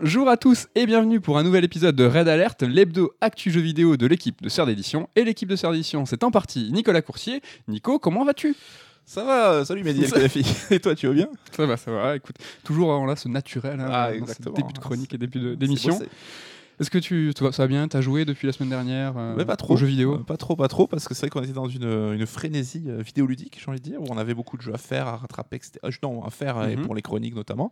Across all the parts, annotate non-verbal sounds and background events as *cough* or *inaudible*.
Bonjour à tous et bienvenue pour un nouvel épisode de Red Alert, l'hebdo actu jeu vidéo de l'équipe de Sœur d'édition. Et l'équipe de Sœur d'édition, c'est en partie Nicolas Coursier. Nico, comment vas-tu? Ça va, euh, salut Mehdi Khelafi. *laughs* Et toi, tu vas bien? Ça va, ça va. Écoute, toujours euh, là ce naturel, hein, Ah, exactement. début de chronique et début d'émission. Est-ce que tu, ça va bien? T'as joué depuis la semaine dernière euh, Ouais, pas trop. aux jeux vidéo? Euh, Pas trop, pas trop, parce que c'est vrai qu'on était dans une, une frénésie euh, vidéoludique, j'ai envie de dire, où on avait beaucoup de jeux à faire, à rattraper, etc. Euh, non, à faire, et Mhm. pour les chroniques notamment.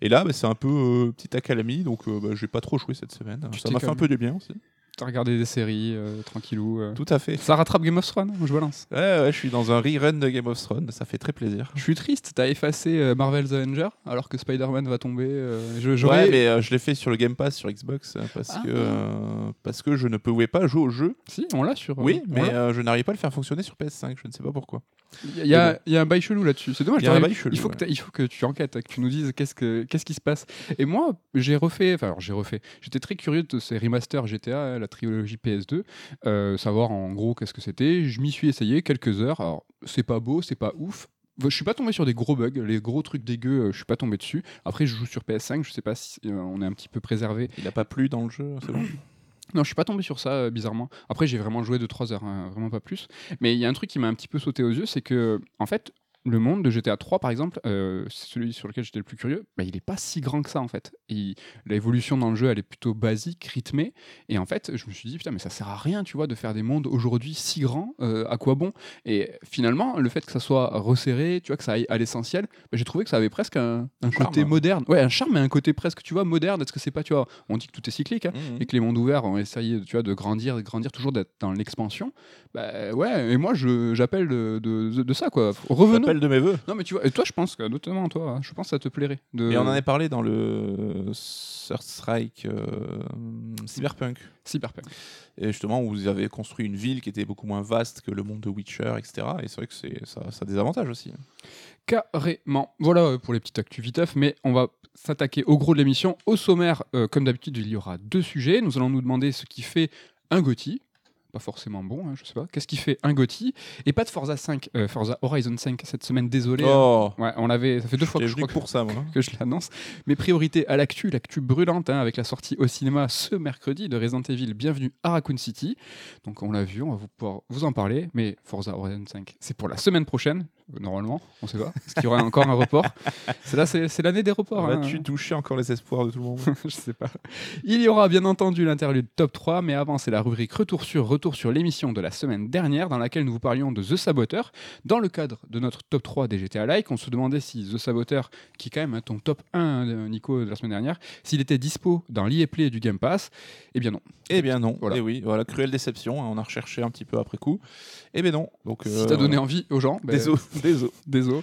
Et là, bah, c'est un peu euh, petite accalmie, donc euh, bah, j'ai pas trop joué cette semaine. Tu Ça m'a fait un peu de bien aussi. T'as regardé des séries euh, tranquillou euh. Tout à fait. Ça rattrape Game of Thrones, je balance. Ouais, ouais, je suis dans un rerun de Game of Thrones, ça fait très plaisir. Je suis triste, t'as effacé euh, Marvel's Avengers alors que Spider-Man va tomber. euh, je, j'aurais- Ouais, mais euh, je l'ai fait sur le Game Pass sur Xbox euh, parce, Ah. que, euh, parce que je ne pouvais pas jouer au jeu. Si, on l'a sur. Oui, on mais l'a. euh, je n'arrivais pas à le faire fonctionner sur PS5, je ne sais pas pourquoi. Il y, a- il y a- a un bail chelou là-dessus. C'est dommage. Il y a un t'aurais- bail chelou, il, faut que il faut que tu enquêtes, que tu nous dises qu'est-ce, que, qu'est-ce qui se passe. Et moi, j'ai refait. Enfin, alors, j'ai refait. J'étais très curieux de ces remasters GTA, hein, la trilogie PS2, euh, savoir en gros qu'est-ce que c'était. Je m'y suis essayé quelques heures. Alors, c'est pas beau, c'est pas ouf. Je suis pas tombé sur des gros bugs, les gros trucs dégueux, euh, je suis pas tombé dessus. Après, je joue sur PS5, je sais pas si euh, on est un petit peu préservé. Il n'a pas plu dans le jeu, c'est bon Non, je suis pas tombé sur ça, euh, bizarrement. Après, j'ai vraiment joué 2-3 heures, hein, vraiment pas plus. Mais il y a un truc qui m'a un petit peu sauté aux yeux, c'est que, en fait, le monde de GTA 3, par exemple, euh, c'est celui sur lequel j'étais le plus curieux, bah, il est pas si grand que ça, en fait. Et L'évolution dans le jeu, elle est plutôt basique, rythmée. Et en fait, je me suis dit, putain, mais ça sert à rien, tu vois, de faire des mondes aujourd'hui si grands, euh, à quoi bon? Et finalement, le fait que ça soit resserré, tu vois, que ça aille à l'essentiel, bah, j'ai trouvé que ça avait presque un, un charme. côté moderne. Ouais, un charme, mais un côté presque, tu vois, moderne. Est-ce que c'est pas, tu vois, on dit que tout est cyclique, hein, Mhm. et que les mondes ouverts ont essayé tu vois, de grandir, de grandir toujours d'être dans l'expansion, bah ouais, et moi j'appelle de, de, de ça quoi. Revenons. De mes voeux. Non mais tu vois, et toi je pense, que, notamment toi, hein, je pense que ça te plairait. De... Et on en avait parlé dans le Third Strike euh, Cyberpunk. Cyberpunk. Et justement, où vous avez construit une ville qui était beaucoup moins vaste que le monde de Witcher, etc. Et c'est vrai que c'est, ça, ça a des avantages aussi. Carrément. Voilà euh, pour les petites actus viteuf, mais on va s'attaquer au gros de l'émission. Au sommaire, euh, comme d'habitude, il y aura deux sujets. Nous allons nous demander ce qui fait un GOTY. Pas forcément bon, hein, je sais pas. Qu'est-ce qui fait un GOTY Et pas de Forza 5, euh, Forza Horizon 5 cette semaine, désolé. hein. Oh Ouais, on l'avait, ça fait deux fois que je crois que pour ça, moi. hein. que je l'annonce. Mes priorités à l'actu, l'actu brûlante, hein, avec la sortie au cinéma ce mercredi de Resident Evil Bienvenue à Raccoon City. Donc on l'a vu, on va vous pouvoir vous en parler, mais Forza Horizon 5, c'est pour la semaine prochaine, normalement, on sait pas, parce qu'il y aura encore un report? C'est là, l'année des reports. hein. Vas-tu toucher encore les espoirs de tout le monde? *laughs* Je sais pas. Il y aura bien entendu l'interlude top 3, mais avant, c'est la rubrique Retour sur Retour sur l'émission de la semaine dernière, dans laquelle nous vous parlions de The Saboteur. Dans le cadre de notre top 3 des GTA Like, on se demandait si The Saboteur, qui est quand même ton top 1, de Nico, de la semaine dernière, s'il était dispo dans l'EA Play du Game Pass. Eh bien non. Eh bien non. Voilà. Et oui, voilà, cruelle déception. hein, on a recherché un petit peu après coup. Eh bien non. Donc, Si t'as donné envie aux gens, ben, *laughs* Désolé. Désolé.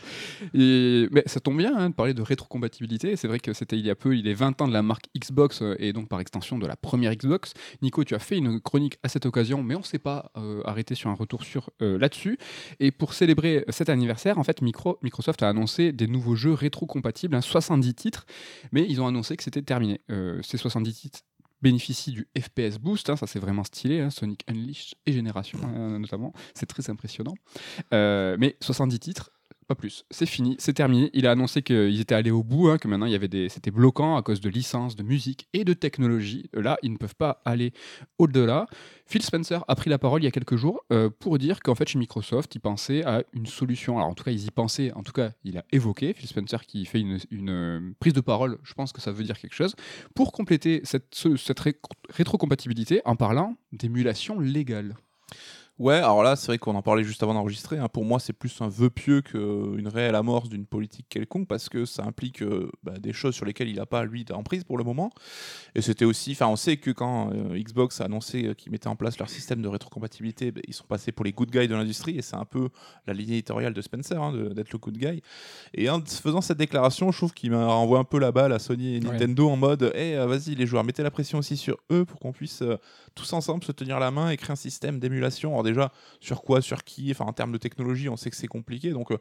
Mais ça tombe bien hein, de parler de rétrocompatibilité. C'est vrai que c'était il y a peu, il est 20 ans de la marque Xbox euh, et donc par extension de la première Xbox. Nico, tu as fait une chronique à cette occasion, mais on ne s'est pas euh, arrêté sur un retour sur euh, là-dessus. Et pour célébrer cet anniversaire, en fait, Micro- Microsoft a annoncé des nouveaux jeux rétrocompatibles, hein, 70 titres, mais ils ont annoncé que c'était terminé. Euh, ces 70 titres bénéficient du FPS Boost, hein, ça c'est vraiment stylé, hein, Sonic Unleashed et Génération hein, notamment, c'est très impressionnant. Euh, mais 70 titres, plus. C'est fini, c'est terminé. Il a annoncé qu'ils étaient allés au bout, hein, que maintenant il y avait des, c'était bloquant à cause de licences, de musique et de technologie. Là, ils ne peuvent pas aller au-delà. Phil Spencer a pris la parole il y a quelques jours euh, pour dire qu'en fait chez Microsoft, ils pensaient à une solution. Alors en tout cas, ils y pensaient. En tout cas, il a évoqué Phil Spencer qui fait une, euh, prise de parole. Je pense que ça veut dire quelque chose pour compléter cette, ce- cette ré- rétrocompatibilité en parlant d'émulation légale. Ouais, alors là, c'est vrai qu'on en parlait juste avant d'enregistrer. hein. Pour moi, c'est plus un vœu pieux qu'une réelle amorce d'une politique quelconque parce que ça implique euh, bah, des choses sur lesquelles il n'a pas, lui, d'emprise pour le moment. Et c'était aussi. Enfin, on sait que quand euh, Xbox a annoncé euh, qu'ils mettaient en place leur système de rétrocompatibilité, bah, ils sont passés pour les good guys de l'industrie et c'est un peu la ligne éditoriale de Spencer hein, d'être le good guy. Et en faisant cette déclaration, je trouve qu'il m'a renvoie un peu la balle à Sony et Ouais. Nintendo en mode Eh, euh, vas-y, les joueurs, mettez la pression aussi sur eux pour qu'on puisse. Tous ensemble se tenir la main et créer un système d'émulation. Alors déjà, sur quoi, sur qui, enfin en termes de technologie, on sait que c'est compliqué. Donc euh,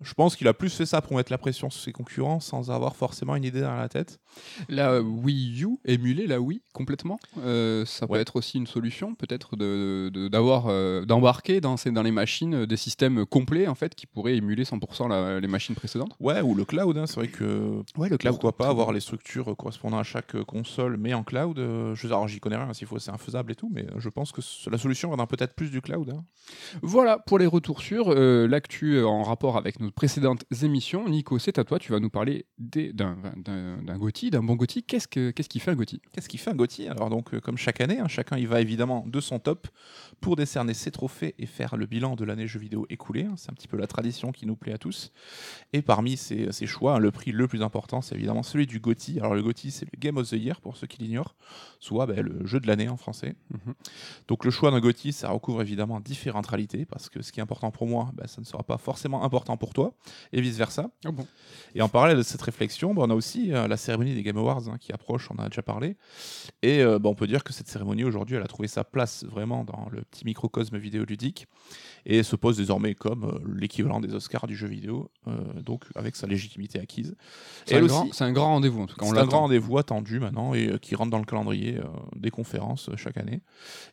Je pense qu'il a plus fait ça pour mettre la pression sur ses concurrents sans avoir forcément une idée dans la tête. La Wii U, émuler la Wii complètement, euh, ça peut Ouais. être aussi une solution, peut-être de- de- euh, d'embarquer dans, dans les machines euh, des systèmes complets en fait qui pourraient émuler 100% la- les machines précédentes. Ouais, ou le cloud, hein, c'est vrai que Ouais, le pourquoi pas avoir les structures correspondant à chaque console, mais en cloud. euh, je, alors j'y connais rien, s'il faut, c'est infaisable et tout, mais je pense que la solution viendra peut-être plus du cloud. hein. Voilà pour les retours sur l'actu en rapport avec nos précédentes émissions. Nico, c'est à toi, tu vas nous parler d'un d'un- d'un bon GOTY. Qu'est-ce que- qu'est-ce qui fait un GOTY Qu'est-ce qui fait un GOTY Alors donc, euh, comme chaque année, hein, chacun y va évidemment de son top pour décerner ses trophées et faire le bilan de l'année jeu vidéo écoulée. hein. C'est un petit peu la tradition qui nous plaît à tous. Et parmi ces, ces choix, hein, le prix le plus important, c'est évidemment celui du GOTY. Alors le GOTY, c'est le Game of the Year pour ceux qui l'ignorent, soit ben, le jeu de l'année en français. Mhm. Donc le choix d'un GOTY, ça recouvre évidemment différentes réalités, parce que ce qui est important pour moi, ben, ça ne sera pas forcément important pour toi, et vice-versa. Ah bon Et en parallèle de cette réflexion, bah, on a aussi euh, la cérémonie des Game Awards hein, qui approche, on en a déjà parlé. Et euh, bah, on peut dire que cette cérémonie aujourd'hui, elle a trouvé sa place vraiment dans le petit microcosme vidéoludique et se pose désormais comme euh, l'équivalent des Oscars du jeu vidéo, euh, donc avec sa légitimité acquise. C'est un, grand- aussi, c'est un grand rendez-vous en tout cas. c'est un grand rendez-vous attendu maintenant et qui rentre dans le calendrier des conférences chaque année.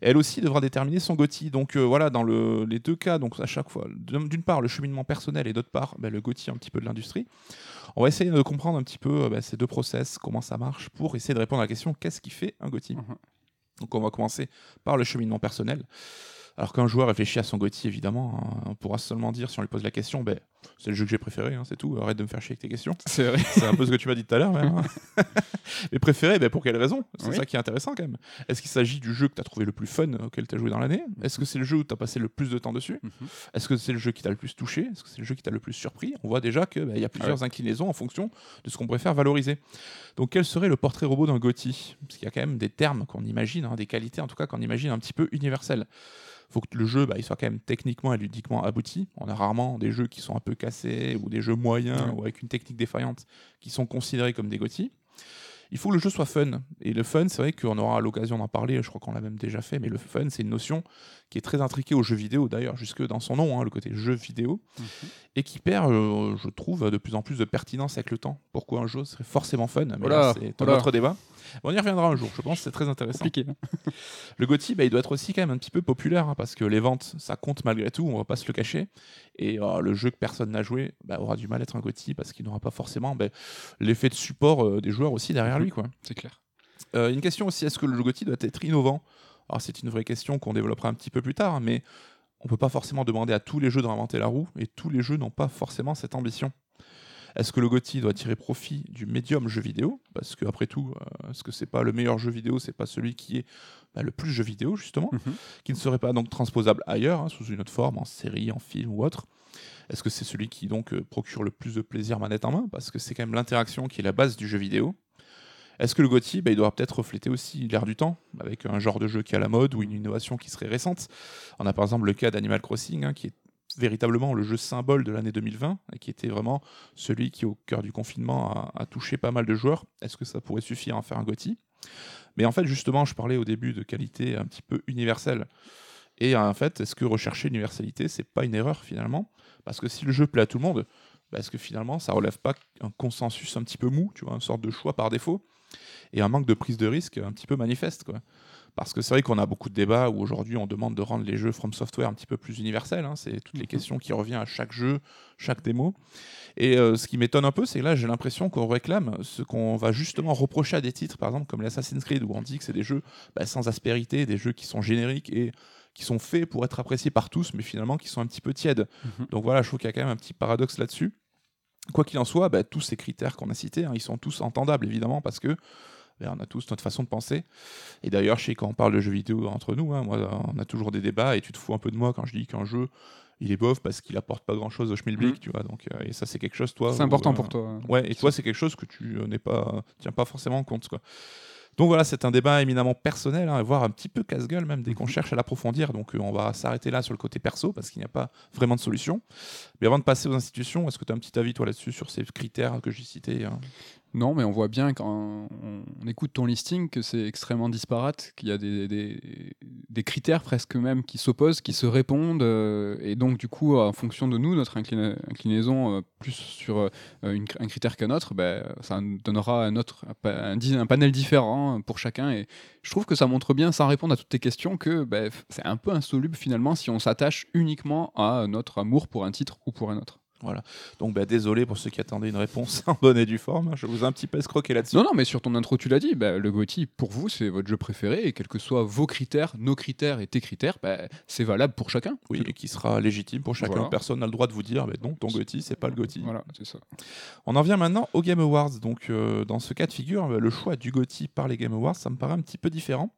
Et elle aussi devra déterminer son GOTY. Donc voilà, dans le- les deux cas, donc à chaque fois, d'une d'une part le cheminement personnel et d'autre part bah, le GOTY un petit peu de l'industrie. On va essayer de comprendre un petit peu euh, bah, ces deux process, comment ça marche, pour essayer de répondre à la question qu'est-ce qui fait un GOTY Mhm. Donc on va commencer par le cheminement personnel. Alors qu'un joueur réfléchit à son GOTY, évidemment, hein, on pourra seulement dire, si on lui pose la question, ben, c'est le jeu que j'ai préféré, hein, c'est tout, arrête de me faire chier avec tes questions. C'est vrai. *laughs* C'est un peu ce que tu m'as dit tout à l'heure, même. hein. *laughs* Mais préféré, ben, pour quelle raison? C'est Oui. ça qui est intéressant quand même. Est-ce qu'il s'agit du jeu que tu as trouvé le plus fun auquel tu as joué dans l'année? Est-ce que c'est le jeu où tu as passé le plus de temps dessus? Mhm. Est-ce que c'est le jeu qui t'a le plus touché? Est-ce que c'est le jeu qui t'a le plus surpris? On voit déjà qu'il y a plusieurs inclinaisons en fonction de ce qu'on préfère valoriser. Donc quel serait le portrait robot d'un GOTY Parce qu'il y a quand même des termes qu'on imagine, hein, des qualités en tout cas qu'on imagine un petit peu universelles. faut que le jeu bah, il soit quand même techniquement et ludiquement abouti. On a rarement des jeux qui sont un peu cassés ou des jeux moyens Ouais. ou avec une technique défaillante qui sont considérés comme des GOTY. Il faut que le jeu soit fun. Et le fun, c'est vrai qu'on aura l'occasion d'en parler, je crois qu'on l'a même déjà fait, mais le fun, c'est une notion qui est très intriquée au jeu vidéo, d'ailleurs, jusque dans son nom, hein, le côté jeu vidéo, Mhm. et qui perd, euh, je trouve, de plus en plus de pertinence avec le temps. Pourquoi un jeu serait forcément fun Mais Oh là, là, c'est oh un autre débat. On y reviendra un jour, je pense, c'est très intéressant. Compliqué. hein. *laughs* Le GOTY, bah, il doit être aussi quand même un petit peu populaire, hein, parce que les ventes, ça compte malgré tout, on va pas se le cacher. Et euh, le jeu que personne n'a joué bah, aura du mal à être un GOTY, parce qu'il n'aura pas forcément bah, l'effet de support euh, des joueurs aussi derrière Mhm. lui. Quoi. C'est clair. Euh, une question aussi, est-ce que le GOTY doit être innovant? Alors c'est une vraie question qu'on développera un petit peu plus tard, mais on peut pas forcément demander à tous les jeux de réinventer la roue, et tous les jeux n'ont pas forcément cette ambition. Est-ce que le GOTY doit tirer profit du médium jeu vidéo? Parce que après tout, euh, est-ce que c'est pas le meilleur jeu vidéo C'est pas celui qui est bah, le plus jeu vidéo justement, Mhm. qui ne serait pas donc transposable ailleurs, hein, sous une autre forme, en série, en film ou autre? Est-ce que c'est celui qui donc euh, procure le plus de plaisir manette en main? Parce que c'est quand même l'interaction qui est la base du jeu vidéo. Est-ce que le GOTY, bah, il doit peut-être refléter aussi l'air du temps, avec un genre de jeu qui est à la mode ou une innovation qui serait récente? On a par exemple le cas d'Animal Crossing, hein, qui est véritablement le jeu symbole de l'année 2020, et qui était vraiment celui qui, au cœur du confinement, a, touché pas mal de joueurs. Est-ce que ça pourrait suffire à en faire un GOTY Mais en fait, justement, je parlais au début de qualité un petit peu universelle. Et en fait, est-ce que rechercher l'universalité, c'est pas une erreur finalement? Parce que si le jeu plaît à tout le monde, bah, est-ce que finalement ça relève pas un consensus un petit peu mou, tu vois, une sorte de choix par défaut? Et un manque de prise de risque un petit peu manifeste quoi. Parce que c'est vrai qu'on a beaucoup de débats où aujourd'hui on demande de rendre les jeux From Software un petit peu plus universels. hein. C'est toutes les Mhm. questions qui reviennent à chaque jeu, chaque démo. Et euh, ce qui m'étonne un peu, c'est que là j'ai l'impression qu'on réclame ce qu'on va justement reprocher à des titres, par exemple comme l'Assassin's Creed, où on dit que c'est des jeux bah, sans aspérité, des jeux qui sont génériques et qui sont faits pour être appréciés par tous, mais finalement qui sont un petit peu tièdes. Mhm. Donc voilà, je trouve qu'il y a quand même un petit paradoxe là-dessus. Quoi qu'il en soit, bah, tous ces critères qu'on a cités, hein, ils sont tous entendables évidemment parce que bah, on a tous notre façon de penser. Et d'ailleurs, je sais quand on parle de jeux vidéo entre nous, hein, moi, on a toujours des débats et tu te fous un peu de moi quand je dis qu'un jeu il est bof parce qu'il apporte pas grand-chose au schmilblick, Mhm. tu vois. Donc euh, et ça c'est quelque chose toi. C'est important euh, pour toi. hein. Ouais, et toi, c'est quelque chose que tu euh, n'es pas, tiens pas forcément compte. Quoi. Donc voilà, c'est un débat éminemment personnel, hein, voire un petit peu casse-gueule même dès qu'on cherche à l'approfondir. Donc euh, on va s'arrêter là sur le côté perso parce qu'il n'y a pas vraiment de solution. Mais avant de passer aux institutions, est-ce que tu as un petit avis toi là-dessus sur ces critères que j'ai cités hein? Non, mais on voit bien quand on, écoute ton listing que c'est extrêmement disparate, qu'il y a des, critères presque même qui s'opposent, qui se répondent, euh, et donc du coup, en fonction de nous, notre inclina- inclinaison euh, plus sur euh, un critère qu'un autre, ben, ça donnera un, autre, un, panel différent pour chacun. Et je trouve que ça montre bien, sans répondre à toutes tes questions, que ben, c'est un peu insoluble finalement si on s'attache uniquement à notre amour pour un titre ou pour un autre. Donc bah, désolé pour ceux qui attendaient une réponse *laughs* en bonne et due forme. Je vous ai un petit peu escroqué là-dessus. Non, non, mais sur ton intro, tu l'as dit, bah, le GOTY, pour vous, c'est votre jeu préféré, et quels que soient vos critères, nos critères et tes critères, bah, c'est valable pour chacun. Oui, et qui sera légitime pour chacun. Voilà. Personne n'a le droit de vous dire, mais non, ton Gotti, c'est pas le Gotti. Voilà, c'est ça. On en vient maintenant aux Game Awards. Donc, euh, dans ce cas de figure, le choix du Gotti par les Game Awards, ça me paraît un petit peu différent.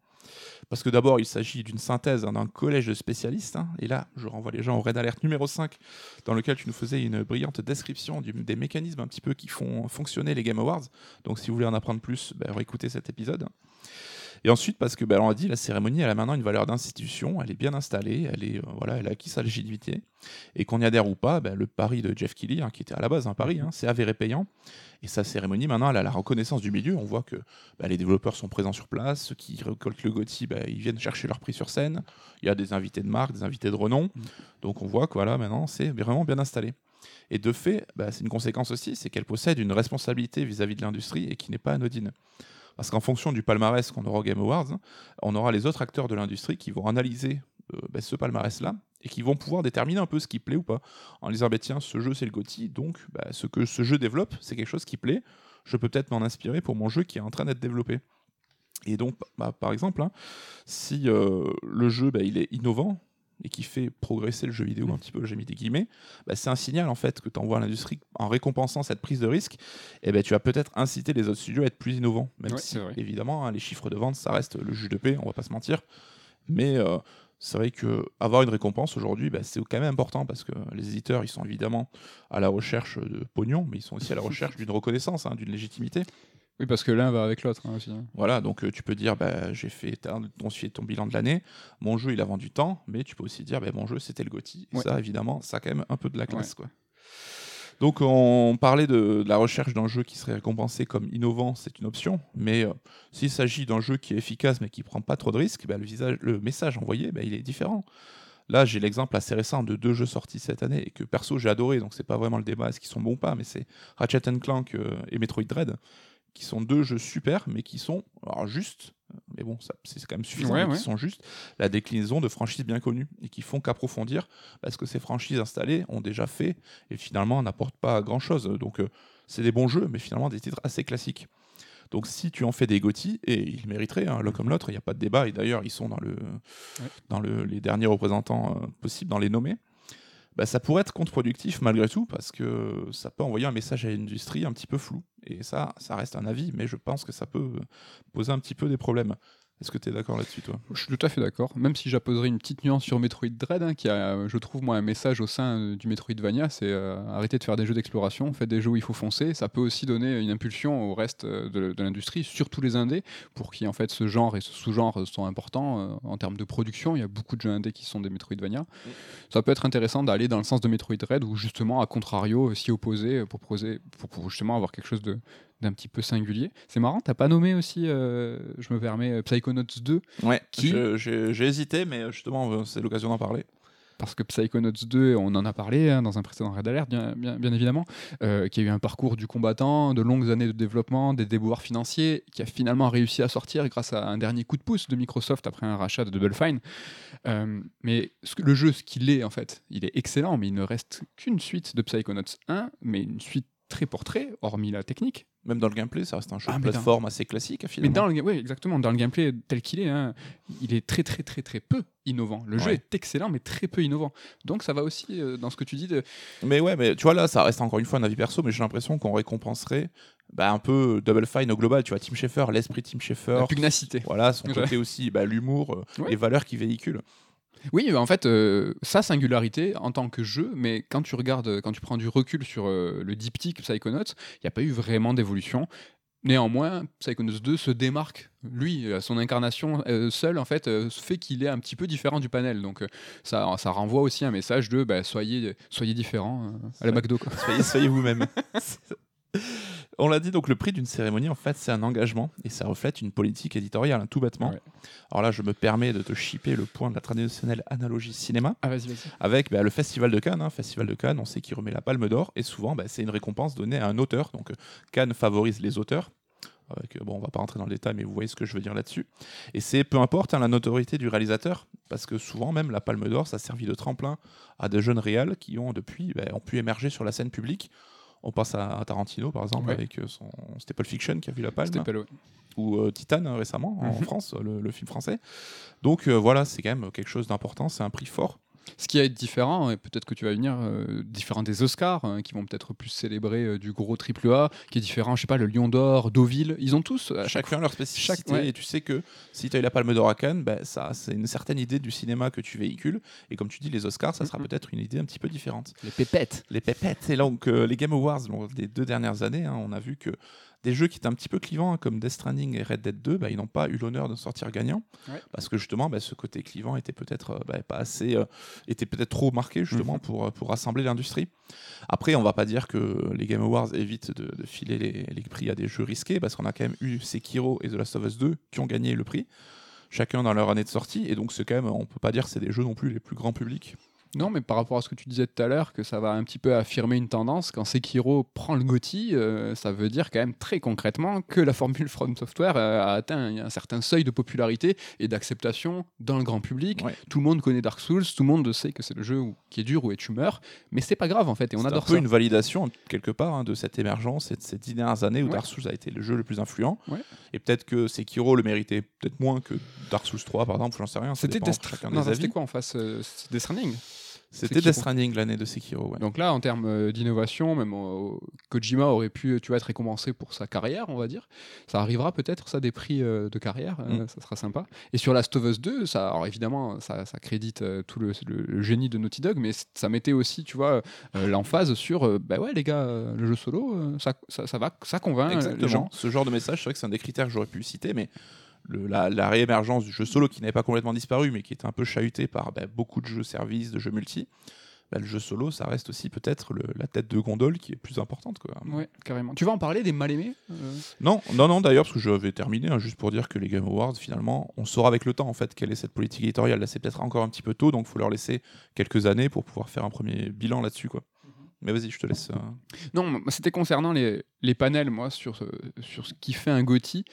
Parce que d'abord, il s'agit d'une synthèse hein, d'un collège de spécialistes. hein. et là, je renvoie les gens au Red Alert numéro 5, dans lequel tu nous faisais une brillante description des mécanismes un petit peu qui font fonctionner les Game Awards. Donc, si vous voulez en apprendre plus, ben, réécoutez cet épisode. Et ensuite, parce que, ben, on l'a dit, la cérémonie, elle a maintenant une valeur d'institution, elle est bien installée, elle, est, euh, voilà, elle a acquis sa légitimité. Et qu'on y adhère ou pas, ben, le pari de Jeff Keighley, hein, qui était à la base un pari, hein, c'est avéré payant. Et sa cérémonie, maintenant, elle a la reconnaissance du milieu. On voit que bah, les développeurs sont présents sur place, ceux qui récoltent le GOTY, bah, ils viennent chercher leur prix sur scène. Il y a des invités de marque, des invités de renom. Mm. Donc on voit que voilà, maintenant, c'est vraiment bien installé. Et de fait, bah, c'est une conséquence aussi, c'est qu'elle possède une responsabilité vis-à-vis de l'industrie et qui n'est pas anodine. Parce qu'en fonction du palmarès qu'on aura au Game Awards, on aura les autres acteurs de l'industrie qui vont analyser euh, bah, ce palmarès-là et qui vont pouvoir déterminer un peu ce qui plaît ou pas. En disant, bah, tiens, ce jeu c'est le GOTY, donc bah, ce que ce jeu développe, c'est quelque chose qui plaît. Je peux peut-être m'en inspirer pour mon jeu qui est en train d'être développé. Et donc, bah, par exemple, hein, si euh, le jeu il est innovant et qui fait progresser le jeu vidéo un petit peu, j'ai mis des guillemets, bah, c'est un signal en fait que tu envoies à l'industrie en récompensant cette prise de risque, et ben tu vas peut-être inciter les autres studios à être plus innovants. Même Ouais, si, évidemment, hein, les chiffres de vente, ça reste le jus de paix, on va pas se mentir. Mais euh, c'est vrai que avoir une récompense aujourd'hui, bah, c'est quand même important parce que les éditeurs, ils sont évidemment à la recherche de pognon, mais ils sont aussi à la recherche *laughs* d'une reconnaissance, hein, d'une légitimité. Oui, parce que l'un va avec l'autre hein, aussi. hein. Voilà, donc euh, tu peux dire, bah, j'ai fait ton, bilan de l'année, mon jeu il a vendu tant, mais tu peux aussi dire, bah, mon jeu c'était le Ouais. Ça, évidemment, ça a quand même un peu de la classe. Quoi. Donc on parlait de, de la recherche d'un jeu qui serait récompensé comme innovant, c'est une option, mais euh, s'il s'agit d'un jeu qui est efficace mais qui prend pas trop de risques, bah, le, visage, le message envoyé, bah, il est différent. Là, j'ai l'exemple assez récent de deux jeux sortis cette année et que perso j'ai adoré, donc c'est pas vraiment le débat est-ce qu'ils sont bons ou pas, mais c'est Ratchet Clank euh, et Metroid Dread, qui sont deux jeux super, mais qui sont alors, justes, mais bon, c'est quand même suffisant, ouais. qui sont juste la déclinaison de franchises bien connues et qui font qu'approfondir parce que ces franchises installées ont déjà fait et finalement n'apportent pas grand chose. Donc, euh, c'est des bons jeux, mais finalement des titres assez classiques. Donc, si tu en fais des GOTY, et ils mériteraient, hein, l'un comme l'autre, il n'y a pas de débat, et d'ailleurs, ils sont dans, le, dans le, les derniers représentants euh, possibles dans les nommés. Bah, ça pourrait être contre-productif malgré tout parce que ça peut envoyer un message à l'industrie un petit peu flou. Et ça, ça reste un avis, mais je pense que ça peut poser un petit peu des problèmes. Est-ce que tu es d'accord là-dessus, toi? Je suis tout à fait d'accord, même si j'apposerais une petite nuance sur Metroid Dread, hein, qui a, euh, je trouve, moi, un message au sein euh, du Metroidvania, c'est euh, arrêter de faire des jeux d'exploration, faites des jeux où il faut foncer. Ça peut aussi donner une impulsion au reste euh, de, de l'industrie, surtout les indés, pour qui, en fait, ce genre et ce sous-genre sont importants en termes de production. Il y a beaucoup de jeux indés qui sont des Metroidvania. Ça peut être intéressant d'aller dans le sens de Metroid Dread, ou justement, à contrario, s'y opposer, pour, poser, pour, pour justement avoir quelque chose de d'un petit peu singulier. C'est marrant, t'as pas nommé aussi, euh, je me permets, euh, Psychonauts 2, Ouais, Qui- j'ai hésité, mais justement, euh, c'est l'occasion d'en parler. parce que Psychonauts 2, on en a parlé hein, dans un précédent Red Alert, bien, bien, bien évidemment, euh, qui a eu un parcours du combattant, de longues années de développement, des déboires financiers, qui a finalement réussi à sortir grâce à un dernier coup de pouce de Microsoft après un rachat de Double Fine. Euh, mais ce que- le jeu, ce qu'il est en fait, il est excellent, mais il ne reste qu'une suite de Psychonauts 1, mais une suite très portrait, hormis la technique. Même dans le gameplay, ça reste un jeu Ah, de mais dans- plateforme assez classique, Mais finalement. dans le, ga- ouais, exactement, dans le gameplay tel qu'il est, hein, il est très très très très peu innovant. Le jeu est excellent, mais très peu innovant. Donc ça va aussi euh, dans ce que tu dis de, Mais ouais, mais tu vois, là, ça reste encore une fois un avis perso, mais j'ai l'impression qu'on récompenserait bah, un peu Double Fine au global. Tu vois, Tim Schafer, l'esprit Tim Schafer. la pugnacité. Voilà, son Ouais. côté aussi, bah, l'humour, euh, les valeurs qu'il véhicule. Oui, en fait, euh, sa singularité en tant que jeu, mais quand tu regardes, quand tu prends du recul sur euh, le diptyque Psychonauts, il n'y a pas eu vraiment d'évolution. Néanmoins, Psychonauts 2 se démarque. Lui, son incarnation euh, seule, en fait, euh, fait qu'il est un petit peu différent du panel. Donc, euh, ça, ça renvoie aussi un message de bah, soyez, soyez différents euh, à la. McDo. quoi. Soyez, soyez vous-même. *laughs* On l'a dit, donc le prix d'une cérémonie, en fait, c'est un engagement et ça reflète une politique éditoriale, hein, tout bêtement. Ouais. Alors là, je me permets de te chipper le point de la traditionnelle analogie cinéma Ah, vas-y, vas-y. avec bah, le Festival de Cannes. hein. Festival de Cannes, on sait qu'il remet la Palme d'Or et souvent, bah, c'est une récompense donnée à un auteur. Donc euh, Cannes favorise les auteurs. Avec, euh, bon, on va pas rentrer dans le détail, mais vous voyez ce que je veux dire là-dessus. Et c'est peu importe hein, la notoriété du réalisateur, parce que souvent même la Palme d'Or, ça a servi de tremplin à de jeunes réals qui ont depuis bah, ont pu émerger sur la scène publique. On pense à Tarantino par exemple Ouais. avec euh, son Pulp Fiction qui a vu la Palme ou euh, Titan euh, récemment en Mhm. France, le, le film français. Donc euh, voilà, c'est quand même quelque chose d'important, c'est un prix fort. Ce qui va être différent, et peut-être que tu vas venir, euh, différent des Oscars, hein, qui vont peut-être plus célébrer euh, du gros triple A, qui est différent, je sais pas, le Lion d'Or, Deauville, ils ont tous, à chaque Chacun leur spécificité chaque- ouais. et tu sais que si tu as eu la Palme d'Or à Cannes, ben, ça c'est une certaine idée du cinéma que tu véhicules et comme tu dis les Oscars, ça sera peut-être une idée un petit peu différente. les pépettes. Les pépettes et donc euh, les Game Awards lors des deux dernières années, hein, on a vu que des jeux qui étaient un petit peu clivants hein, comme Death Stranding et Red Dead 2, bah, ils n'ont pas eu l'honneur de sortir gagnants Ouais. parce que justement bah, ce côté clivant était peut-être euh, bah, pas assez euh, était peut-être trop marqué justement Mhm. pour, euh, pour rassembler l'industrie. Après, on va pas dire que les Game Awards évitent de, de filer les, les prix à des jeux risqués parce qu'on a quand même eu Sekiro et The Last of Us 2 qui ont gagné le prix chacun dans leur année de sortie et donc c'est quand même on peut pas dire que c'est des jeux non plus les plus grand public. Non, mais par rapport à ce que tu disais tout à l'heure, que ça va un petit peu affirmer une tendance, quand Sekiro prend le GOTY, euh, ça veut dire quand même très concrètement que la formule From Software euh, a atteint un, un certain seuil de popularité et d'acceptation dans le grand public. Ouais. Tout le monde connaît Dark Souls, tout le monde sait que c'est le jeu où- qui est dur où tu meurs, mais c'est pas grave en fait, et on C'est adore un peu ça. une validation quelque part hein, de cette émergence et de ces dix dernières années où Ouais. Dark Souls a été le jeu le plus influent. Ouais. Et peut-être que Sekiro le méritait peut-être moins que Dark Souls 3 par exemple, j'en sais rien. ça C'était Death c'était quoi en face euh, Death Stranding? C'était. Death Stranding l'année de Sekiro. Ouais. Donc là, en termes euh, d'innovation, même euh, Kojima aurait pu tu vois, être récompensé pour sa carrière, on va dire. Ça arrivera peut-être, ça, des prix euh, de carrière, euh, Mm. ça sera sympa. Et sur Last of Us 2, ça, alors évidemment, ça, ça crédite tout le, le- le génie de Naughty Dog, mais ça mettait aussi, tu vois, l'emphase sur, bah ouais, les gars, le jeu solo, ça, ça, ça va, ça convainc euh, les Exactement. gens. Ce genre de message, c'est vrai que c'est un des critères que j'aurais pu citer, mais le- la, la réémergence du jeu solo qui n'avait pas complètement disparu, mais qui était un peu chahuté par bah, beaucoup de jeux services, de jeux multi, bah, le jeu solo, ça reste aussi peut-être la tête de gondole qui est plus importante. Quoi. Ouais, carrément. Tu vas en parler des mal aimés euh? Non, non, non, d'ailleurs, parce que je vais terminer, hein, juste pour dire que les Game Awards, finalement, on saura avec le temps, en fait, quelle est cette politique éditoriale. Là, c'est peut-être encore un petit peu tôt, donc il faut leur laisser quelques années pour pouvoir faire un premier bilan là-dessus, quoi. Mais vas-y, je te laisse. euh, Non, c'était concernant les, les panels, moi, sur, ce- sur ce qui fait un GOTY.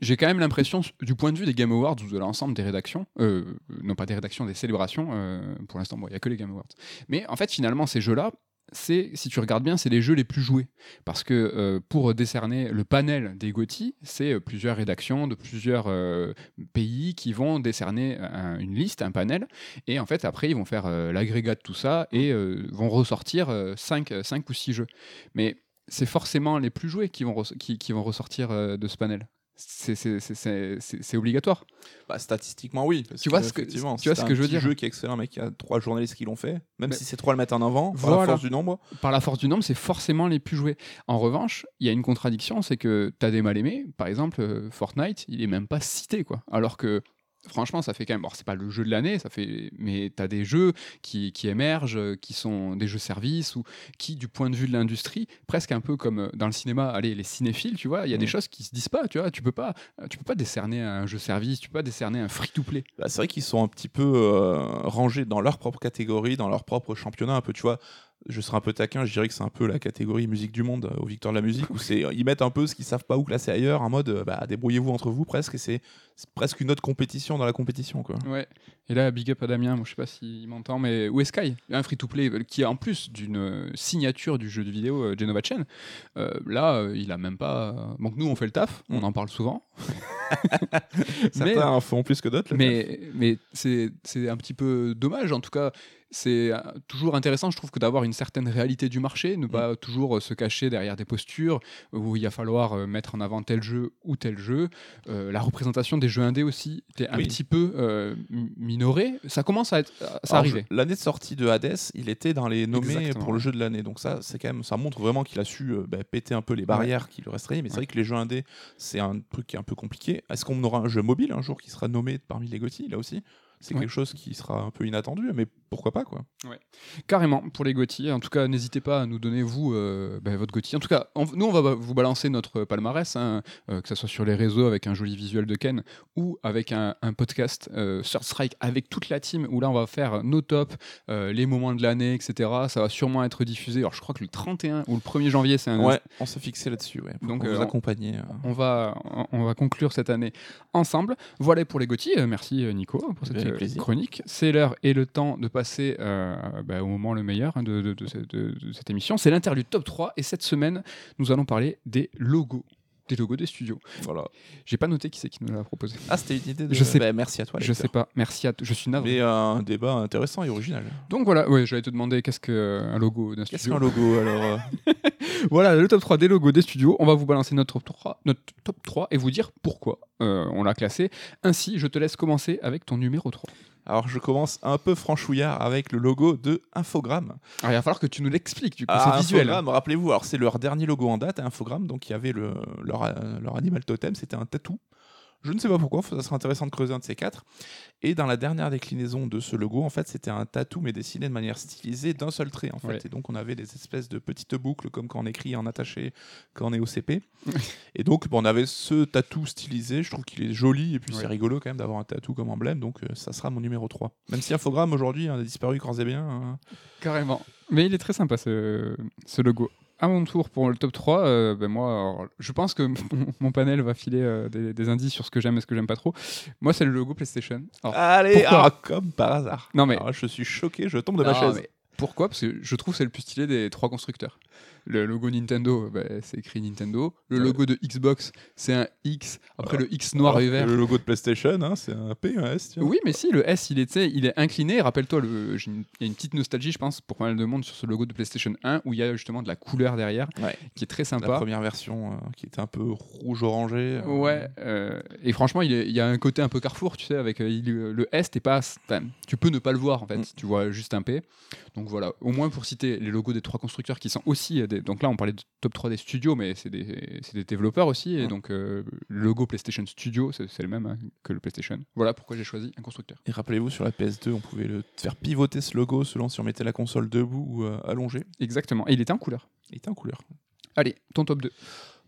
J'ai quand même l'impression, du point de vue des Game Awards ou de l'ensemble des rédactions, euh, non pas des rédactions, des célébrations, euh, pour l'instant, il n'y a que les Game Awards. Mais en fait, finalement, ces jeux-là, c'est, si tu regardes bien, c'est les jeux les plus joués. Parce que euh, pour décerner le panel des GOTY, c'est euh, plusieurs rédactions de plusieurs euh, pays qui vont décerner un- une liste, un panel. Et en fait, après, ils vont faire euh, l'agrégat de tout ça et euh, vont ressortir 5 ou 6 jeux. Mais c'est forcément les plus joués qui vont, qui, vont ressortir euh, de ce panel. C'est- c'est- c'est- C'est c'est- c'est obligatoire. Bah, statistiquement, oui. Tu vois ce que- tu vois ce que un je veux dire jeu qui est excellent, mais il y a trois journalistes qui l'ont fait, même Mais- si c'est trois le mettre en avant, par la force du nombre. Par la force du nombre, c'est forcément les plus joués. En revanche, il y a une contradiction, c'est que tu as des mal-aimés. Par exemple, euh, Fortnite, il est même pas cité. quoi. Alors que, franchement, ça fait quand même... Bon, c'est pas le jeu de l'année, ça fait... mais tu as des jeux qui, qui émergent, euh, qui sont des jeux services, ou qui, du point de vue de l'industrie, presque un peu comme euh, dans le cinéma, allez, les cinéphiles, tu vois, il y a des Mhm. choses qui se disent pas, tu vois. Tu peux pas, tu peux pas décerner un jeu service, tu peux pas décerner un free-to-play. Bah, c'est vrai qu'ils sont un petit peu euh, rangés dans leur propre catégorie, dans leur propre championnat. Un peu, tu vois, je serais un peu taquin, je dirais que c'est un peu la catégorie musique du monde euh, aux Victoires de la musique, où c'est ils mettent un peu ce qu'ils savent pas où classer ailleurs, en mode euh, bah, débrouillez-vous entre vous presque, et c'est presque une autre compétition dans la compétition. Quoi. Ouais. Et là, big up à Damien, moi, je sais pas s'il m'entend, mais où est Sky Un free-to-play euh, qui est en plus d'une signature du jeu de vidéo euh, Genova Chain. Euh, là, il a même pas. Donc nous, on fait le taf, on en parle souvent. *laughs* Certains mais en font plus que d'autres. mais, c'est un petit peu dommage, en tout cas. C'est euh, toujours intéressant, je trouve, que d'avoir une certaine réalité du marché, ne pas toujours euh, se cacher derrière des postures où il va falloir euh, mettre en avant tel jeu ou tel jeu. Euh, la représentation des jeux indés aussi était un Oui. petit peu euh, minorée. Ça commence à être, ça je- L'année de sortie de Hades, il était dans les nommés Exactement. pour le jeu de l'année. Donc ça, c'est quand même, ça montre vraiment qu'il a su euh, bah, péter un peu les barrières qui lui resteraient. Mais c'est vrai que les jeux indés, c'est un truc qui est un peu compliqué. Est-ce qu'on aura un jeu mobile un jour qui sera nommé parmi les GOTY là aussi? C'est Ouais. quelque chose qui sera un peu inattendu, mais pourquoi pas quoi. Carrément, pour les GOTY. En tout cas, n'hésitez pas à nous donner, vous, euh, bah, votre GOTY. En tout cas, on- nous, on va vous balancer notre palmarès, hein, euh, que ce soit sur les réseaux avec un joli visuel de Ken ou avec un, un podcast euh, Third Strike avec toute la team, où là, on va faire nos tops, euh, les moments de l'année, etc. Ça va sûrement être diffusé. Alors, je crois que le 31 ou le 1er janvier, c'est un. Ouais, on s'est fixé là-dessus. Ouais, pour Donc, vous euh, on- accompagner. euh. On va, on va conclure cette année ensemble. Voilà pour les. Euh, Merci euh, Nico pour cette euh, plaisir. chronique. C'est l'heure et le temps de passer euh, bah, au moment le meilleur hein, de, de- de cette- de- de cette émission. C'est l'interlude top 3 et cette semaine, nous allons parler des logos. Des logos des studios. Voilà. J'ai pas noté qui c'est qui nous l'a proposé. Ah, c'était une idée de. Je sais- Bah, merci à toi. Je lecteur. sais pas. Merci à toi. Je suis navré. Mais euh, un débat intéressant et original. Donc voilà, ouais, j'allais te demander qu'est-ce qu'un logo d'un Qu'est-ce studio. qu'un logo alors euh *laughs* Voilà, le top 3 des logos des studios. On va vous balancer notre top 3, notre top 3 et vous dire pourquoi euh, on l'a classé. Ainsi, je te laisse commencer avec ton numéro 3. Alors, je commence un peu franchouillard avec le logo de Infogrames. Alors, il va falloir que tu nous l'expliques, du coup, Ah, c'est visuel. Infogrames, rappelez-vous, alors c'est leur dernier logo en date, Infogrames, donc il y avait le, leur, euh, leur animal totem, c'était un tatou. Je ne sais pas pourquoi, ça serait intéressant de creuser un de ces quatre. Et dans la dernière déclinaison de ce logo, en fait, c'était un tatou mais dessiné de manière stylisée d'un seul trait, en fait. Ouais. Et donc on avait des espèces de petites boucles comme quand on écrit en attaché, quand on est au CP. *laughs* et donc bon, on avait ce tatou stylisé, je trouve qu'il est joli et puis Ouais. c'est rigolo quand même d'avoir un tatou comme emblème, donc euh, ça sera mon numéro 3. Même si Infogrames aujourd'hui hein, a disparu corps et bien. hein. Carrément. Mais il est très sympa, ce, ce logo. À mon tour pour le top 3, euh, ben moi, alors, je pense que *laughs* mon, mon panel va filer euh, des, des indices sur ce que j'aime et ce que j'aime pas trop. Moi, c'est le logo PlayStation. Alors, Allez, pourquoi ah, comme par hasard. Non, mais- Alors là, je suis choqué, je tombe de ma chaise. mais pourquoi? Parce que je trouve que c'est le plus stylé des trois constructeurs. Le logo Nintendo, ben, c'est écrit Nintendo. Le logo de Xbox, c'est un X. Après, le X noir Alors et vert. Le logo de PlayStation, hein, c'est un P, un S. tiens. Oui, mais si, le S, il est, il est incliné. Rappelle-toi, il y a une petite nostalgie, je pense, pour pas mal de monde sur ce logo de PlayStation 1, où il y a justement de la couleur derrière, Ouais. qui est très La sympa. première version euh, qui était un peu rouge-orangé. euh, Ouais, euh, et franchement, il, est- il y a un côté un peu Carrefour, tu sais, avec il- le S, t'es pas, tu peux ne pas le voir en fait, Mm. tu vois juste un P. Donc voilà, au moins pour citer les logos des trois constructeurs qui sont aussi, des- donc là on parlait de top 3 des studios, mais c'est des, des développeurs aussi, et donc euh, le logo PlayStation Studio, c'est c'est le même hein, que le PlayStation. Voilà pourquoi j'ai choisi un constructeur. Et rappelez-vous, sur la PS2, on pouvait le faire pivoter ce logo selon si on mettait la console debout ou euh, allongée. Exactement, et il était en couleur. Il était en couleur. Allez, ton top 2.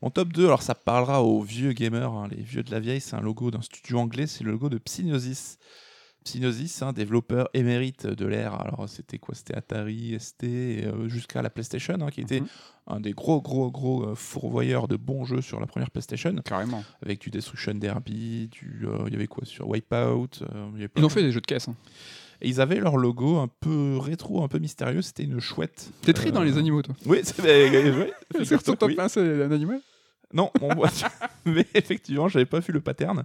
Mon top 2, alors ça parlera aux vieux gamers, hein, les vieux de la vieille, c'est un logo d'un studio anglais, c'est le logo de Psygnosis. Psygnosis, un développeur émérite de l'ère. Alors c'était quoi C'était Atari, ST, euh, jusqu'à la PlayStation, hein, qui était Mhm. un des gros, gros, gros euh, fourvoyeurs de bons jeux sur la première PlayStation, Carrément. avec du Destruction Derby, du, euh, il y avait quoi sur Wipeout. y Ils ont fait des jeux de caisse. Hein. Et ils avaient leur logo un peu rétro, un peu mystérieux. C'était une chouette. T'es très dans les animaux, toi. Oui, c'est ouais, *laughs* top oui. 1 c'est un animal Non, mon *laughs* mais effectivement, j'avais pas vu le pattern.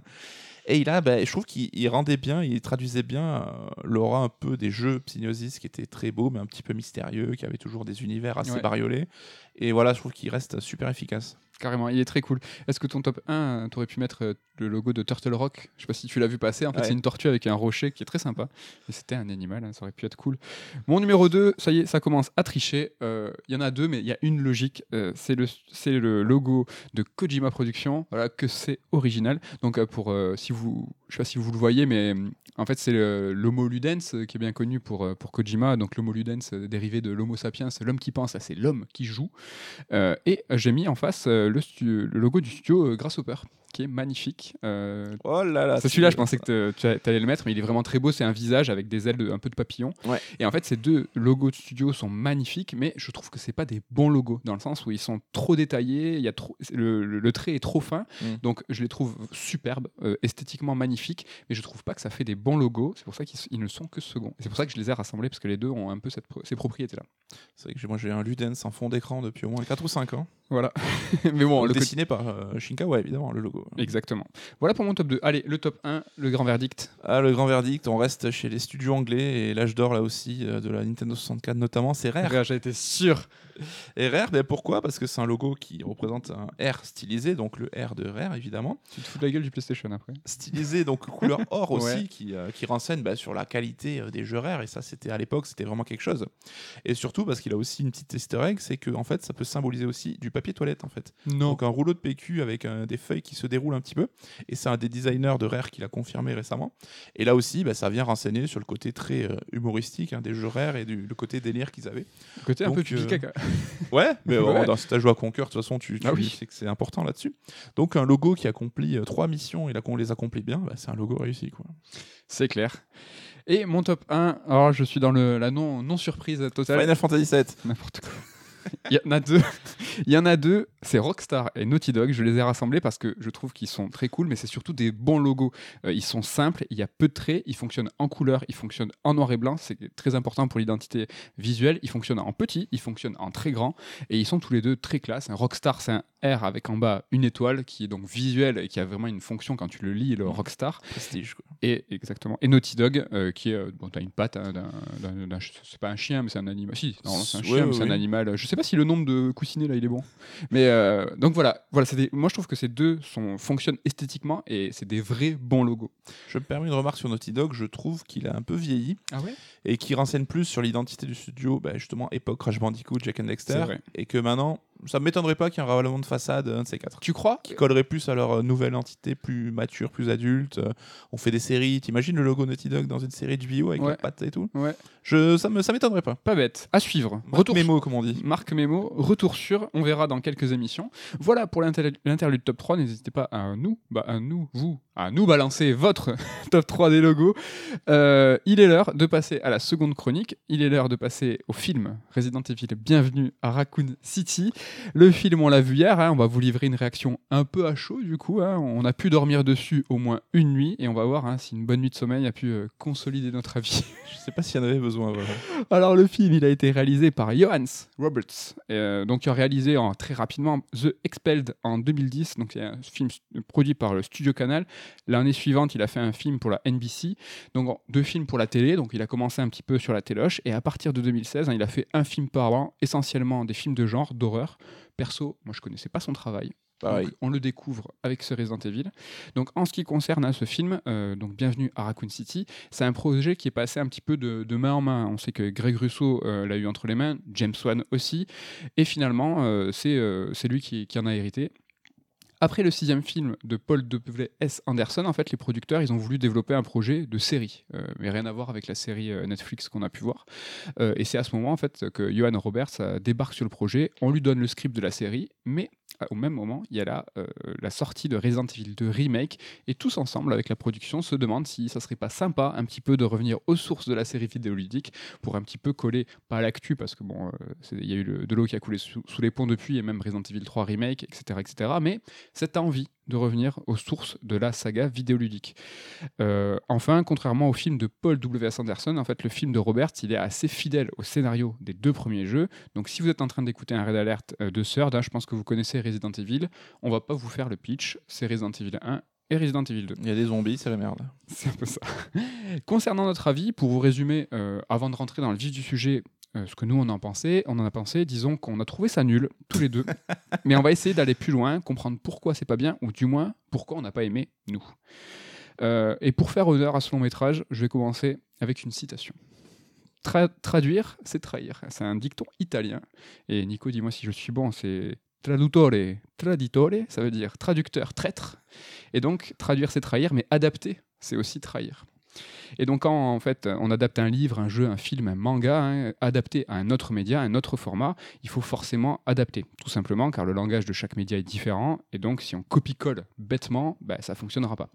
Et il a, bah, je trouve qu'il il rendait bien, il traduisait bien euh, l'aura un peu des jeux Psygnosis qui étaient très beaux, mais un petit peu mystérieux, qui avaient toujours des univers assez Ouais. bariolés. Et voilà, je trouve qu'il reste super efficace. Carrément, il est très cool. Est-ce que ton top 1, tu aurais pu mettre euh, le logo de Turtle Rock? Je sais pas si tu l'as vu passer. En fait, Ouais. c'est une tortue avec un rocher qui est très sympa. Et c'était un animal, hein, ça aurait pu être cool. Mon numéro 2, ça y est, ça commence à tricher. Euh, Il y en a deux, mais il y a une logique. Euh, c'est le, logo de Kojima Productions. Voilà, que c'est original. Donc, euh, pour, euh, si vous, je sais pas si vous le voyez, mais euh, en fait, c'est l'Homo Ludens euh, qui est bien connu pour, euh, Kojima. Donc, l'Homo Ludens, euh, dérivé de l'Homo sapiens, c'est l'homme qui pense, là, c'est l'homme qui joue. Et j'ai mis en face le, le logo du studio Grasshopper, qui est magnifique. Euh, Oh là là c'est celui-là, je pensais que tu allais le mettre, mais il est vraiment très beau. C'est un visage avec des ailes, de, un peu de papillon. Ouais. Et en fait, ces deux logos de studio sont magnifiques, mais je trouve que c'est pas des bons logos, dans le sens où ils sont trop détaillés, il y a trop, le, le- le trait est trop fin, Mm. donc je les trouve superbes, euh, esthétiquement magnifiques, mais je trouve pas que ça fait des bons logos. C'est pour ça qu'ils ne sont que second. Et C'est pour ça que je les ai rassemblés, parce que les deux ont un peu cette, ces propriétés-là. C'est vrai que j'ai- moi j'ai un Ludens en fond d'écran depuis au moins 4 ou 5 ans. Voilà. *laughs* mais bon, le côté- dessiné par euh, Shinkawa, évidemment, le logo. Exactement. Voilà pour mon top 2. Allez, le top 1, le grand verdict. Ah, le grand verdict, on reste chez les studios anglais et l'âge d'or là aussi euh, de la Nintendo 64 notamment, c'est Rare. J'ai été sûr. Et Rare, ben pourquoi? Parce que c'est un logo qui représente un R stylisé, donc le R de Rare évidemment. Tu te fous de la gueule du PlayStation après. Stylisé, donc *laughs* couleur or aussi, Ouais. qui, euh, qui renseigne bah, sur la qualité euh, des jeux Rare. Et ça, c'était à l'époque, c'était vraiment quelque chose. Et surtout parce qu'il a aussi une petite easter egg, c'est que en fait, ça peut symboliser aussi du papier toilette en fait. Non. Donc un rouleau de PQ avec euh, des feuilles qui se déroulent un petit peu. Et c'est un des designers de Rare qui l'a confirmé récemment. Et là aussi, bah, ça vient renseigner sur le côté très euh, humoristique hein, des jeux Rare et du, le côté délire qu'ils avaient. Côté un Donc, peu pipi euh, caca. Ouais, mais Ouais. bon, dans cet jeu à Conquer, de toute façon, tu, tu Ah oui. sais que c'est important là-dessus. Donc un logo qui accomplit euh, trois missions et là qu'on les accomplit bien, bah, c'est un logo réussi. Quoi. C'est clair. Et mon top 1, alors je suis dans le, la non, non surprise totale. Final Fantasy VII. N'importe quoi. Il *laughs* y en a deux. Il *laughs* y en a deux, c'est Rockstar et Naughty Dog. Je les ai rassemblés parce que je trouve qu'ils sont très cool, mais c'est surtout des bons logos. Euh, ils sont simples, il y a peu de traits, ils fonctionnent en couleur, ils fonctionnent en noir et blanc, c'est très important pour l'identité visuelle. Ils fonctionnent en petit, ils fonctionnent en très grand, et ils sont tous les deux très classe. Un Rockstar, c'est un R avec en bas une étoile qui est donc visuel et qui a vraiment une fonction quand tu le lis, le Rockstar. Prestige. Quoi. Et exactement. Et Naughty Dog, euh, qui est euh, bon, t'as une patte hein, d'un, c'est pas un chien, mais c'est un animal. Si, c'est un Ouais, chien, mais c'est un animal. Je sais pas si le nombre de coussinets là, il est bon. Mais euh, donc voilà, voilà, c'est des- moi je trouve que ces deux sont fonctionnent esthétiquement et c'est des vrais bons logos. Je me permets une remarque sur Naughty Dog. Je trouve qu'il a un peu vieilli Ah ouais? et qui renseigne plus sur l'identité du studio, bah, justement époque Crash Bandicoot, Jack and Dexter, et que maintenant, ça m'étonnerait pas qu'il y ait un ravalement de façade, un de ces quatre. Tu crois Qui collerait plus à leur euh, nouvelle entité, plus mature, plus adulte. Euh, on fait des séries. T'imagines le logo Naughty Dog dans une série de vidéo avec Ouais. la patte et tout? Ouais. Je, ça me, ça m'étonnerait pas. Pas bête. À suivre. Retour Retour mémo, comme on dit. Marc Memo, retour sur, on verra dans quelques émissions. Voilà pour l'inter- l'interlude top 3, n'hésitez pas à nous, bah à nous, vous, à nous balancer votre *laughs* top 3 des logos. Euh, il est l'heure de passer à la seconde chronique, il est l'heure de passer au film Resident Evil Bienvenue à Raccoon City. Le film, on l'a vu hier, hein, on va vous livrer une réaction un peu à chaud du coup, hein. on a pu dormir dessus au moins une nuit et on va voir hein, si une bonne nuit de sommeil a pu euh, consolider notre avis. *laughs* Je sais pas s'il y en avait besoin. voilà. Alors le film, il a été réalisé par Johannes Roberts, euh, donc qui a réalisé en, très rapidement The Expelled en 2010, donc c'est un film produit par le Studio Canal. L'année suivante, il a fait un film pour la NBC, donc deux films pour la télé, donc il a commencé un petit peu sur la téloche, et à partir de 2016, hein, il a fait un film par an, essentiellement des films de genre, d'horreur. Perso, moi je connaissais pas son travail. Donc, on le découvre avec ce Resident Evil. Donc, en ce qui concerne hein, ce film, euh, donc Bienvenue à Raccoon City, c'est un projet qui est passé un petit peu de, de main en main. On sait que Greg Russo euh, l'a eu entre les mains, James Wan aussi, et finalement, euh, c'est euh, c'est lui qui, qui en a hérité. Après le sixième film de Paul W. S. Anderson, en fait, les producteurs, ils ont voulu développer un projet de série, euh, mais rien à voir avec la série euh, Netflix qu'on a pu voir. Euh, et c'est à ce moment, en fait, que Johan Roberts débarque sur le projet. On lui donne le script de la série, mais au même moment, il y a là euh, la sortie de Resident Evil 2 Remake, et tous ensemble, avec la production, se demandent si ça serait pas sympa un petit peu de revenir aux sources de la série vidéoludique pour un petit peu coller, pas à l'actu, parce que bon, euh, il y a eu de l'eau qui a coulé sous, sous les ponts depuis, et même Resident Evil 3 Remake, etc., etc., mais cette envie de revenir aux sources de la saga vidéoludique. Euh, enfin, contrairement au film de Paul W.S. Anderson, en fait, le film de Roberts, il est assez fidèle au scénario des deux premiers jeux. Donc, si vous êtes en train d'écouter un Red Alert euh, de Third, hein, je pense que vous connaissez Resident Evil. On va pas vous faire le pitch. C'est Resident Evil 1 et Resident Evil 2. Il y a des zombies, c'est la merde. C'est un peu ça. *laughs* Concernant notre avis, pour vous résumer, euh, avant de rentrer dans le vif du sujet, ce que nous on en pensait, on en a pensé, disons qu'on a trouvé ça nul, tous les deux. *laughs* Mais on va essayer d'aller plus loin, comprendre pourquoi c'est pas bien, ou du moins pourquoi on n'a pas aimé nous. Euh, et pour faire honneur à ce long métrage, je vais commencer avec une citation. Tra- traduire, c'est trahir. C'est un dicton italien. Et Nico, dis-moi si je suis bon, c'est traduttore, traditore, ça veut dire traducteur, traître. Et donc, traduire, c'est trahir, mais adapter, c'est aussi trahir. Et donc, quand en fait on adapte un livre, un jeu, un film, un manga, hein, adapté à un autre média, un autre format, il faut forcément adapter. Tout simplement car le langage de chaque média est différent. Et donc, si on copie-colle bêtement, bah, ça ne fonctionnera pas.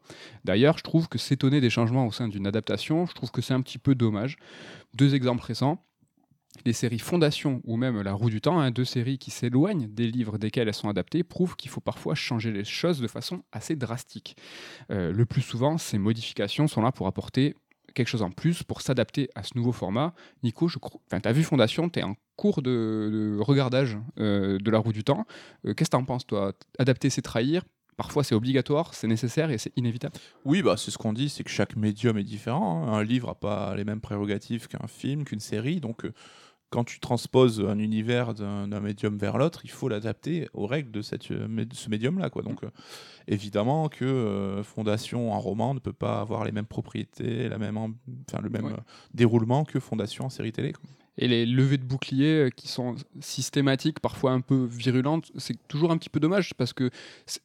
D'ailleurs, je trouve que s'étonner des changements au sein d'une adaptation, je trouve que c'est un petit peu dommage. Deux exemples récents les séries Fondation ou même La Roue du Temps, hein, deux séries qui s'éloignent des livres desquels elles sont adaptées, prouvent qu'il faut parfois changer les choses de façon assez drastique. Euh, le plus souvent, ces modifications sont là pour apporter quelque chose en plus, pour s'adapter à ce nouveau format. Nico, tu as vu Fondation, tu es en cours de, de regardage euh, de La Roue du Temps. Euh, Qu'est-ce que tu en penses, toi? Adapter, c'est trahir Parfois, c'est obligatoire, c'est nécessaire et c'est inévitable. Oui, bah, c'est ce qu'on dit, c'est que chaque médium est différent. hein. Un livre n'a pas les mêmes prérogatives qu'un film, qu'une série. Donc, euh, quand tu transposes un univers d'un médium vers l'autre, il faut l'adapter aux règles de, cette, euh, de ce médium-là. quoi. Donc, euh, évidemment que euh, Fondation en roman ne peut pas avoir les mêmes propriétés, la même, enfin, le même Ouais. euh, déroulement que Fondation en série télé. quoi. Et les levées de boucliers euh, qui sont systématiques, parfois un peu virulentes, c'est toujours un petit peu dommage parce que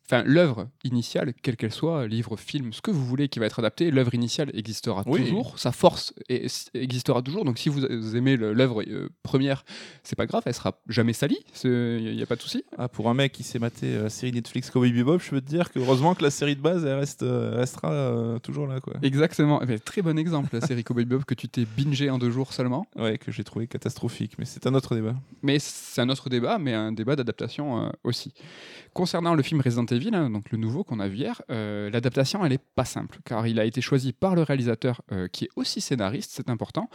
enfin, l'œuvre initiale, quelle qu'elle soit, livre, film, ce que vous voulez qui va être adapté, l'œuvre initiale existera Oui. toujours, sa force est- existera toujours. Donc si vous aimez l'œuvre euh, première, c'est pas grave, elle sera jamais salie, il n'y a pas de souci. Ah, pour un mec qui s'est maté euh, la série Netflix Cowboy Bebop, je peux te dire que heureusement que la série de base elle reste, euh, restera toujours là quoi. Exactement. Eh ben, très bon exemple, la série Cowboy Bebop que tu t'es bingé en deux jours seulement. Ouais, que j'ai trouvé catastrophique, mais c'est un autre débat. Mais c'est un autre débat, mais un débat d'adaptation euh, aussi. Concernant le film Resident Evil, hein, donc le nouveau qu'on a vu hier, euh, l'adaptation elle est pas simple, car il a été choisi par le réalisateur euh, qui est aussi scénariste, c'est important.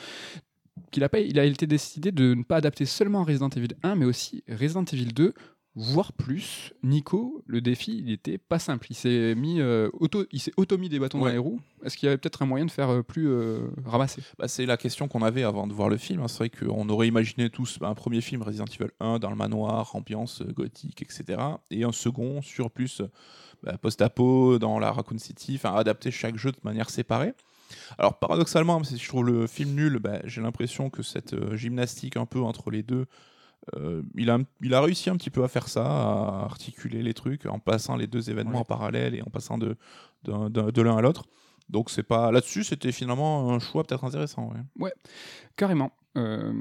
Qu'il a, il a été décidé de ne pas adapter seulement Resident Evil 1, mais aussi Resident Evil 2, voire plus. Nico, le défi, il était pas simple. Il s'est mis, euh, auto, il s'est auto mis des bâtons dans les roues. Est-ce qu'il y avait peut-être un moyen de faire euh, plus euh, ramasser? Bah, c'est la question qu'on avait avant de voir le film. hein. C'est vrai qu'on aurait imaginé tous bah, un premier film Resident Evil 1 dans le manoir, ambiance gothique, etc. Et un second sur plus bah, post-apo dans la Raccoon City, enfin adapter chaque jeu de manière séparée. Alors paradoxalement, si je trouve le film nul, bah, j'ai l'impression que cette euh, gymnastique un peu entre les deux, euh, il, a, il a réussi un petit peu à faire ça, à articuler les trucs en passant les deux événements Ouais. en parallèle et en passant de, de l'un à l'autre. Donc c'est pas là-dessus, c'était finalement un choix peut-être intéressant. ouais. Carrément. Euh,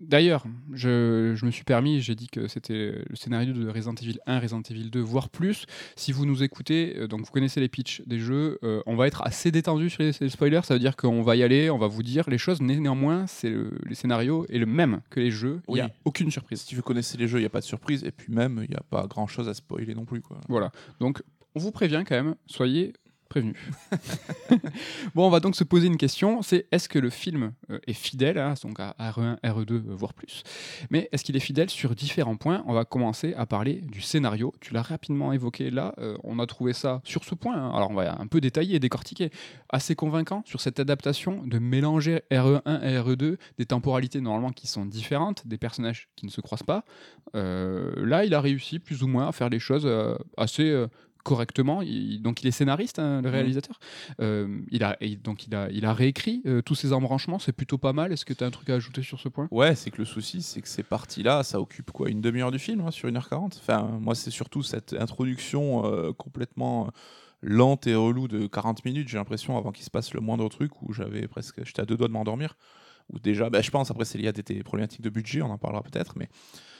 D'ailleurs, je, je me suis permis, j'ai dit que c'était le scénario de Resident Evil 1, Resident Evil 2, voire plus. Si vous nous écoutez, euh, donc vous connaissez les pitchs des jeux, euh, on va être assez détendu sur les, les spoilers. Ça veut dire qu'on va y aller, on va vous dire les choses. Né- Néanmoins, c'est le, les scénarios est le même que les jeux. Il n'y a Oui. aucune surprise. Si vous connaissez les jeux, il n'y a pas de surprise. Et puis même, il n'y a pas grand-chose à spoiler non plus. Quoi. Voilà. Donc, on vous prévient quand même, soyez prévenus. *laughs* bon, on va donc se poser une question, c'est est-ce que le film euh, est fidèle, hein, donc à RE1, RE2, euh, voire plus, mais est-ce qu'il est fidèle sur différents points? On va commencer à parler du scénario. Tu l'as rapidement évoqué là, euh, on a trouvé ça sur ce point, hein. alors on va un peu détailler, décortiquer, assez convaincant sur cette adaptation de mélanger RE1 et RE2, des temporalités normalement qui sont différentes, des personnages qui ne se croisent pas. Euh, là, il a réussi plus ou moins à faire les choses assez correctement. Il- donc, il est scénariste, hein, le réalisateur. Euh, il a, donc, il a, il a réécrit euh, tous ces embranchements. C'est plutôt pas mal. Est-ce que tu as un truc à ajouter sur ce point? Ouais, c'est que le souci, c'est que ces parties-là, ça occupe quoi Une demi-heure du film, hein, sur 1h40 Enfin, moi, c'est surtout cette introduction euh, complètement lente et relou de 40 minutes, j'ai l'impression, avant qu'il se passe le moindre truc, où j'avais presque. J'étais à deux doigts de m'endormir. Ou déjà, bah, je pense, après, c'est lié à des des problématiques de budget, on en parlera peut-être, mais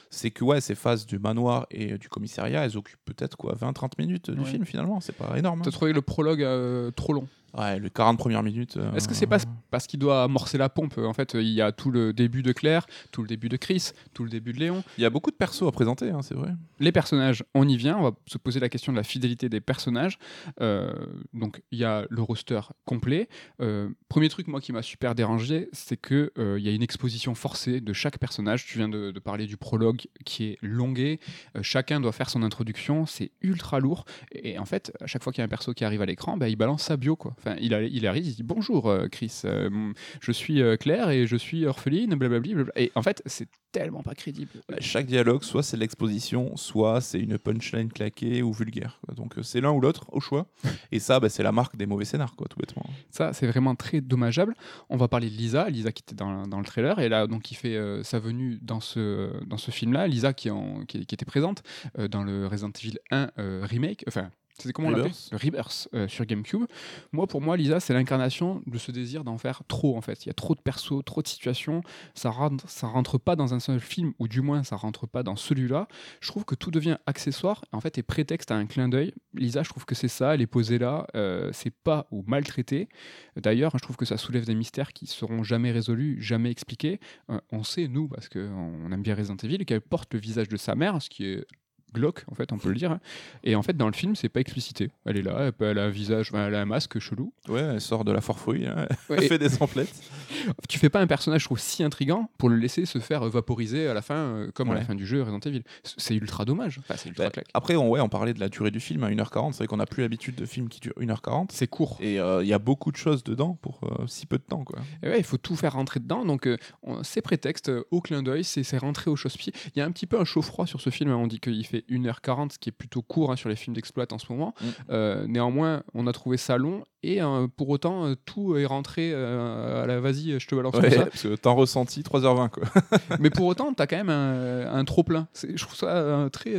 c'est que ouais, ces phases du manoir et euh, du commissariat, elles occupent peut-être quoi 20-30 minutes du Ouais. film finalement, c'est pas énorme. hein. Tu as trouvé le prologue euh, trop long Ouais, les 40 premières minutes. euh, Est-ce que c'est pas parce qu'il doit amorcer la pompe En fait, il y a tout le début de Claire, tout le début de Chris, tout le début de Léon? Il y a beaucoup de persos à présenter, hein, c'est vrai. Les personnages, on y vient. On va se poser la question de la fidélité des personnages. Euh, donc, il y a le roster complet. Euh, premier truc, moi, qui m'a super dérangé, c'est que euh, il y a une exposition forcée de chaque personnage. Tu viens de, de parler du prologue qui est longué. Euh, chacun doit faire son introduction. C'est ultra lourd. Et, en fait, à chaque fois qu'il y a un perso qui arrive à l'écran, bah, il balance sa bio. Quoi. Enfin, il, a- il arrive, il dit bonjour, euh, Chris. Euh, je suis euh, Claire et je suis orpheline. Blablabli. blabla. Et en fait, c'est tellement pas crédible. Bah, chaque dialogue, soit c'est de l'exposition, soit c'est une punchline claquée ou vulgaire. quoi. Donc c'est l'un ou l'autre au choix. *laughs* Et ça, bah, c'est la marque des mauvais scénars, quoi, tout bêtement. Ça, c'est vraiment très dommageable. On va parler de Lisa, Lisa qui était dans, dans le trailer, et là, donc, qui fait euh, sa venue dans ce, dans ce film-là. Lisa qui, en- qui, qui était présente euh, dans le Resident Evil 1 euh, remake, enfin, c'était comment on l'appelait Rebirth. Le Rebirth euh, sur GameCube. Moi, pour moi, Lisa, c'est l'incarnation de ce désir d'en faire trop, en fait. Il y a trop de persos, trop de situations. Ça rentre, ça rentre pas dans un seul film, ou du moins, ça rentre pas dans celui-là. Je trouve que tout devient accessoire, en fait, et prétexte à un clin d'œil. Lisa, je trouve que c'est ça, elle est posée là, euh, c'est pas ou maltraitée. D'ailleurs, je trouve que ça soulève des mystères qui seront jamais résolus, jamais expliqués. Euh, on sait, nous, parce qu'on aime bien Resident Evil, qu'elle porte le visage de sa mère, ce qui est glauque, en fait, on peut le dire. Et en fait, dans le film, c'est pas explicité. Elle est là, elle, a un visage, elle a un masque chelou. Ouais, elle sort de la forfouille, hein. *laughs* Ouais, elle fait des emplettes. *laughs* tu fais pas un personnage, je trouve, si intrigant pour le laisser se faire vaporiser à la fin, euh, comme à la fin du jeu Resident Evil. C'est ultra dommage. Enfin, c'est ultra Bah, après, on, ouais, on parlait de la durée du film à 1h40. C'est vrai qu'on n'a plus l'habitude de films qui durent 1h40. C'est court. Et euh, il y a beaucoup de choses dedans pour euh, si peu de temps. Quoi. Et ouais, il faut tout faire rentrer dedans. Donc, euh, on- c'est prétexte au clin d'œil, c'est c'est rentré au chausse-pied. Il y a un petit peu un chaud-froid sur ce film. hein. On dit qu'il fait fait 1h40, ce qui est plutôt court hein, sur les films d'exploit en ce moment. Mm. Euh, néanmoins, on a trouvé ça long et euh, pour autant, euh, tout est rentré euh, à la vas-y, je te balance Ouais, ça. parce que temps ressenti 3h20 quoi. *laughs* Mais pour autant, tu as quand même un, un trop-plein. Je trouve ça euh, très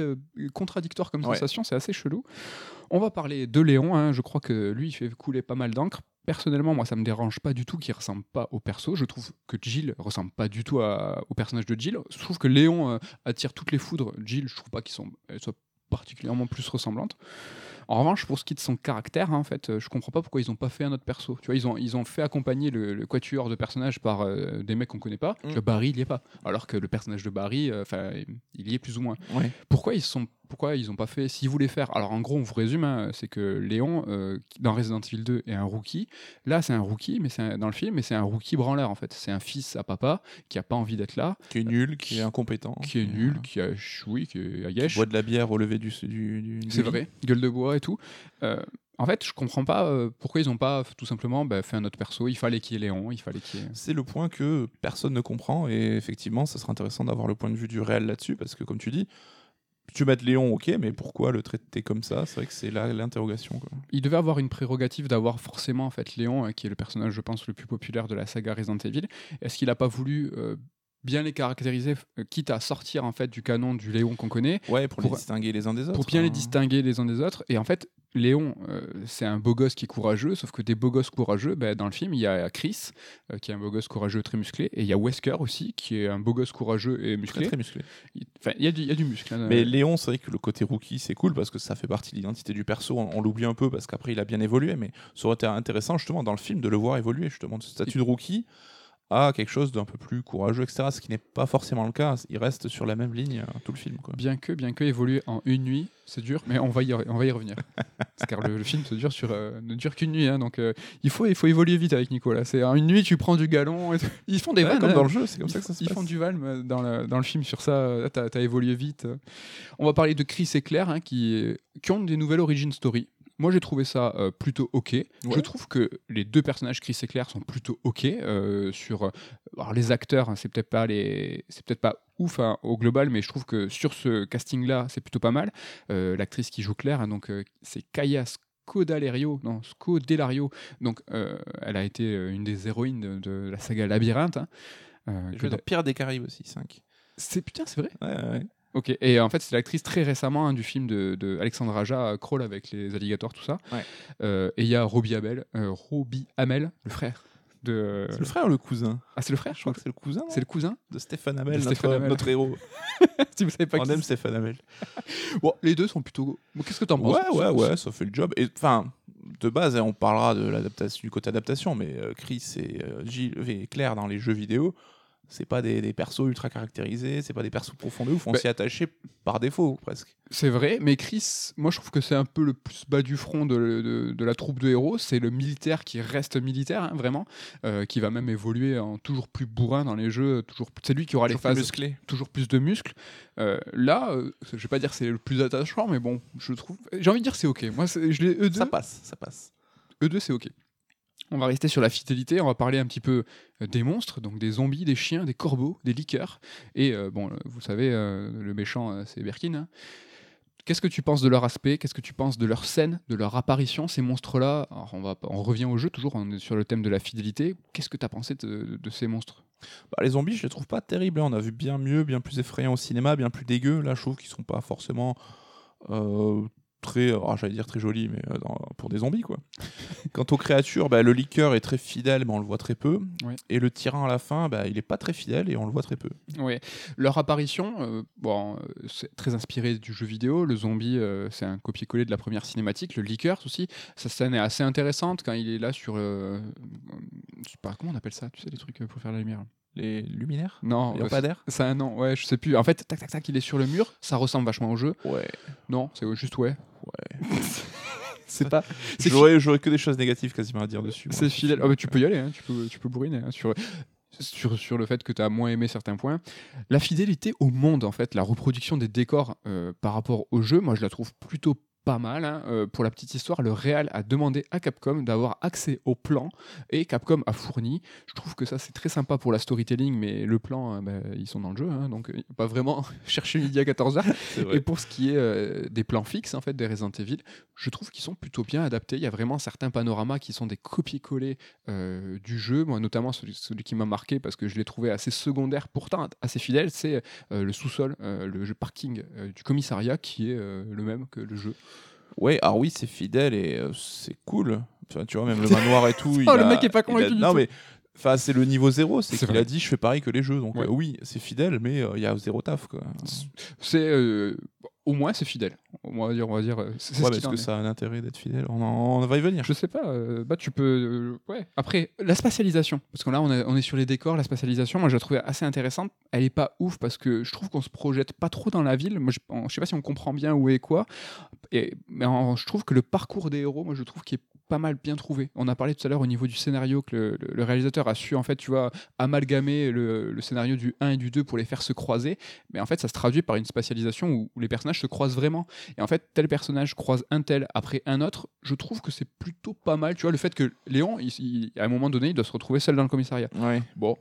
contradictoire comme Ouais. sensation, c'est assez chelou. On va parler de Léon, hein. je crois que lui, il fait couler pas mal d'encre. Personnellement, moi, ça me dérange pas du tout qu'il ressemble pas au perso. Je trouve que Jill ressemble pas du tout au personnage de Jill. Je trouve que Léon euh, attire toutes les foudres. Jill, je trouve pas qu'ils sont, soient particulièrement plus ressemblantes. En revanche, pour ce qui est de son caractère, hein, en fait, euh, je comprends pas pourquoi ils ont pas fait un autre perso. Tu vois, ils ont, ils ont fait accompagner le, le quatuor de personnages par euh, des mecs qu'on connaît pas. Mm. Barry, il y est pas. Alors que le personnage de Barry, euh, enfin, il y est plus ou moins. Ouais. Pourquoi ils sont pourquoi ils ont pas fait s'ils voulaient faire alors en gros on vous résume hein, c'est que Léon euh, dans Resident Evil 2 est un rookie là c'est un rookie mais c'est un- dans le film mais c'est un rookie branleur en fait c'est un fils à papa qui a pas envie d'être là Qui est nul, qui est incompétent. qui est nul qui a oui qui est à Qui boit de la bière au lever du. du, du- c'est vrai gueule de bois et tout Euh, en fait je comprends pas euh, pourquoi ils ont pas tout simplement bah, fait un autre perso il fallait qu'il y ait Léon il fallait qu'il ait C'est le point que personne ne comprend et effectivement, ça serait intéressant d'avoir le point de vue du réel là-dessus parce que comme tu dis, tu mets Léon, ok, mais pourquoi le traiter comme ça? C'est vrai que c'est là l'interrogation. il devait avoir une prérogative d'avoir forcément en fait Léon, euh, qui est le personnage, je pense, le plus populaire de la saga Resident Evil. Est-ce qu'il n'a pas voulu euh, bien les caractériser, euh, quitte à sortir en fait du canon du Léon qu'on connaît, Ouais, pour, Pour- les distinguer les uns des autres. pour bien hein. les distinguer les uns des autres Et en fait, Léon, euh, c'est un beau gosse qui est courageux, sauf que des beaux gosses courageux, ben, dans le film, il y a Chris, euh, qui est un beau gosse courageux très musclé, et il y a Wesker aussi, qui est un beau gosse courageux et Très, musclé. très musclé. Il- Enfin, il y, a du- il y a du muscle. hein, Mais euh, Léon, c'est vrai que le côté rookie, c'est cool parce que ça fait partie de l'identité du perso. On, on l'oublie un peu parce qu'après, il a bien évolué, mais ça aurait été intéressant justement dans le film de le voir évoluer justement de ce statut de rookie à quelque chose d'un peu plus courageux, etc. Ce qui n'est pas forcément le cas. Il reste sur la même ligne euh, tout le film. Quoi. Bien que, bien que évoluer en une nuit, c'est dur, mais on va y, re- on va y revenir. *laughs* Car le, le film se dure sur, euh, ne dure qu'une nuit, hein, donc euh, il, faut, il faut évoluer vite avec Nicolas. C'est en une nuit, tu prends du galon. et. Ils font des Ouais, vannes. comme dans le jeu, c'est comme ça que ça se Ils passe. font du valme dans, dans le film sur ça. T'as as évolué vite. On va parler de Chris et Claire hein, qui, qui ont des nouvelles origin story. Moi, j'ai trouvé ça euh, plutôt ok. Je trouve que les deux personnages, Chris et Claire, sont plutôt ok. euh, sur euh, alors les acteurs, hein, c'est peut-être pas les, c'est peut-être pas ouf hein, au global, mais je trouve que sur ce casting-là, c'est plutôt pas mal. L'actrice qui joue Claire, hein, donc c'est Kaya Scodelario, non Scodelario. Donc, elle a été une des héroïnes de, de la saga Labyrinthe. Je vais dans d'a- Pierre des Caraïbes aussi, 5. c'est putain, c'est vrai. Ouais, ouais. Ok, et en fait, c'est l'actrice très récemment hein, du film de, de Alexandre Aja, euh, Crawl avec les alligators, tout ça. Ouais. Euh, et il y a Robbie Amel, euh, Robbie Hamel, le frère de. C'est le frère ou le cousin? Ah, c'est le frère, Je crois que c'est le cousin C'est le cousin de Stéphane Hamel, De notre, Hamel. notre héros. Si vous savez pas On qui aime. Stéphane Hamel. *laughs* Bon, les deux sont plutôt. Bon, Qu'est-ce que t'en penses? Ouais, ouais, ouais, ça fait le job. Et enfin, de base, hein, on parlera de l'adaptation, du côté adaptation, mais Chris et Gilles et Claire dans les jeux vidéo, c'est pas des, des persos ultra caractérisés, c'est pas des persos profonds de ouf, on Bah- s'y attaché par défaut presque. C'est vrai, mais Chris, moi je trouve que c'est un peu le plus bas du front de, de- de la troupe de héros. C'est le militaire qui reste militaire, hein, vraiment, euh, qui va même évoluer en toujours plus bourrin dans les jeux. Toujours, c'est lui qui aura les Toujours phases musclés. toujours plus de muscles. Euh, là, euh, je vais pas dire que c'est le plus attachant, mais bon, je trouve. J'ai envie de dire c'est ok. Moi, je l'ai deux. Ça passe, ça passe. eux deux, c'est ok. On va rester sur la fidélité, on va parler un petit peu euh, des monstres, donc des zombies, des chiens, des corbeaux, des liqueurs. Et euh, bon, euh, vous savez, le méchant, c'est Birkin. hein. Qu'est-ce que tu penses de leur aspect? Qu'est-ce que tu penses de leur scène, de leur apparition, ces monstres-là? On, revient au jeu, toujours, on est sur le thème de la fidélité. Qu'est-ce que tu as pensé de, ces monstres? Bah, les zombies, je les trouve pas terribles. hein. On a vu bien mieux, bien plus effrayants au cinéma, bien plus dégueux. Là, je trouve qu'ils sont pas forcément très, ah, j'allais dire très jolis, mais euh, dans- pour des zombies, quoi. *laughs* Quant aux créatures, bah, le liqueur est très fidèle, mais on le voit très peu. Et le tyran à la fin, bah, il est pas très fidèle et on le voit très peu. Ouais. Leur apparition, euh, bon, euh, c'est très inspiré du jeu vidéo. Le zombie, euh, c'est un copier-coller de la première cinématique. Le Lickers aussi, sa scène est assez intéressante quand il est là sur. euh, je sais pas, comment on appelle ça Tu sais, les trucs euh, pour faire la lumière? Les luminaires Non, Les euh, lampadaires c'est un nom, ouais, je sais plus. En fait, tac, tac, tac, il est sur le mur. Ça ressemble vachement au jeu. Ouais. Non, c'est juste ouais. Ouais. *laughs* C'est pas. C'est J'aurais j'aurais que des choses négatives quasiment à dire dessus. C'est fidèle. Ah bah, tu peux y aller, hein, tu, peux, tu peux bourriner hein, sur, sur, sur le fait que tu as moins aimé certains points. La fidélité au monde, en fait, la reproduction des décors euh, par rapport au jeu, moi je la trouve plutôt pas mal. hein. Euh, pour la petite histoire, le Real a demandé à Capcom d'avoir accès au plan et Capcom a fourni. Je trouve que ça c'est très sympa pour la storytelling, mais le plan, euh, bah, ils sont dans le jeu, hein, donc euh, pas vraiment *laughs* chercher midi à 14h. *laughs* C'est vrai. Et pour ce qui est des plans fixes en fait des Resident Evil, je trouve qu'ils sont plutôt bien adaptés. Il y a vraiment certains panoramas qui sont des copier-coller du jeu. Moi, notamment celui, celui qui m'a marqué parce que je l'ai trouvé assez secondaire, pourtant assez fidèle, c'est le sous-sol, le jeu parking du commissariat qui est le même que le jeu. Ouais, alors oui, c'est fidèle et euh, c'est cool. Enfin, tu vois, même le manoir et tout. *laughs* il Oh, le a- mec est pas il a- convaincu du Non, tout. mais enfin, c'est le niveau zéro. C'est qu'il vrai. a dit, je fais pareil que les jeux. Donc Ouais. euh, oui, c'est fidèle, mais euh, il y a zéro taf, quoi. C'est euh, au moins c'est fidèle. On va dire, on va dire. euh, C'est c'est Ouais, ce en que est. ça a un intérêt d'être fidèle on, en- on va y venir. Je sais pas, euh, bah tu peux. euh, ouais. Après, la spatialisation. Parce que là, on, est- on est sur les décors, la spatialisation. Moi, je la trouvais assez intéressante. Elle est pas ouf parce que je trouve qu'on se projette pas trop dans la ville. Moi, je, on- je sais pas si on comprend bien où est quoi. Et, mais je trouve que le parcours des héros, moi, je trouve qu'il est pas mal bien trouvé. On a parlé tout à l'heure au niveau du scénario que le, le- le réalisateur a su, en fait, tu vois, amalgamer le, le scénario du 1 et du 2 pour les faire se croiser. Mais en fait, ça se traduit par une spatialisation où, où les personnages se croisent vraiment. Et en fait, tel personnage croise un tel après un autre, je trouve que c'est plutôt pas mal. Tu vois, le fait que Léon, il- il- à un moment donné, il doit se retrouver seul dans le commissariat. Ouais. Bon,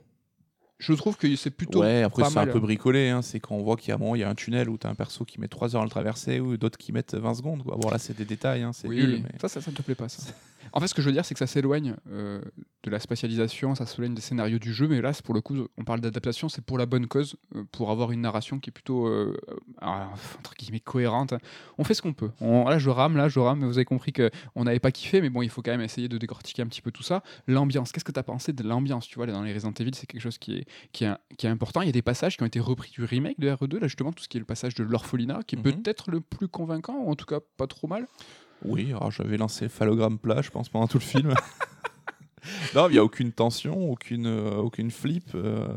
je trouve que c'est plutôt. Ouais, après c'est un peu bricolé. hein. C'est quand on voit qu'il y a, bon, il y a un tunnel où tu as un perso qui met 3 heures à le traverser ou d'autres qui mettent 20 secondes. Quoi. Bon, là, c'est des détails. hein, C'est Oui, nul. mais- ça, ça, ça ne te plaît pas. Ça. *laughs* en fait, ce que je veux dire, c'est que ça s'éloigne euh, de la spatialisation, ça s'éloigne des scénarios du jeu, mais là, pour le coup, on parle d'adaptation, c'est pour la bonne cause, euh, pour avoir une narration qui est plutôt, euh, ah, entre guillemets, cohérente. On fait ce qu'on peut. On- là, je rame, là, je rame, mais vous avez compris qu'on n'avait pas kiffé, mais bon, il faut quand même essayer de décortiquer un petit peu tout ça. L'ambiance, qu'est-ce que tu as pensé de l'ambiance Tu vois, là, dans les Resident Evil, c'est quelque chose qui est, qui, est, qui est important. Il y a des passages qui ont été repris du remake de RE2, là, justement, tout ce qui est le passage de l'orphelinat, qui est Mhm. peut-être le plus convaincant, ou en tout cas pas trop mal. Oui, alors j'avais lancé le phallogramme plat, je pense, pendant tout le film. *laughs* non, il n'y a aucune tension, aucune, euh, aucune flip, euh,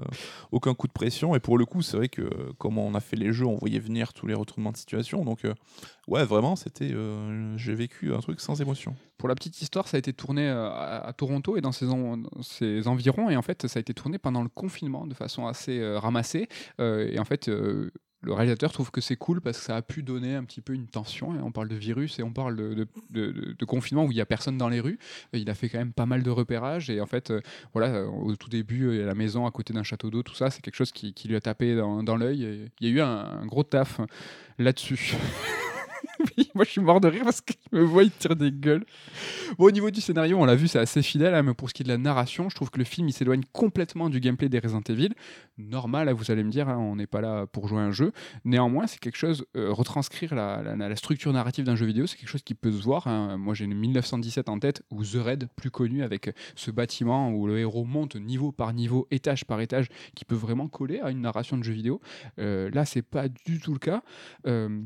aucun coup de pression. Et pour le coup, c'est vrai que euh, comment on a fait les jeux, on voyait venir tous les retournements de situation. Donc, ouais, vraiment, c'était. J'ai vécu un truc sans émotion. Pour la petite histoire, ça a été tourné à, Toronto et dans ses, en- ses environs. Et en fait, ça a été tourné pendant le confinement de façon assez ramassée. Et en fait, le réalisateur trouve que c'est cool parce que ça a pu donner un petit peu une tension. Et on parle de virus et on parle de, confinement où il n'y a personne dans les rues. Et il a fait quand même pas mal de repérages. Et en fait, euh, voilà, euh, au tout début, euh, la maison à côté d'un château d'eau, tout ça, c'est quelque chose qui, lui a tapé dans, l'œil. Il y a eu un, un gros taf là-dessus. *laughs* Moi je suis mort de rire parce qu'il me voit, il tire des gueules. Bon, au niveau du scénario, on l'a vu, c'est assez fidèle, hein, mais pour ce qui est de la narration, je trouve que le film il s'éloigne complètement du gameplay des Resident Evil. Normal, là, vous allez me dire, hein, on n'est pas là pour jouer un jeu. Néanmoins, c'est quelque chose, euh, retranscrire la, la- structure narrative d'un jeu vidéo, c'est quelque chose qui peut se voir. hein. Moi j'ai une 1917 en tête, ou The Raid, plus connu, avec ce bâtiment où le héros monte niveau par niveau, étage par étage, qui peut vraiment coller à une narration de jeu vidéo. Euh, là, c'est pas du tout le cas. Euh,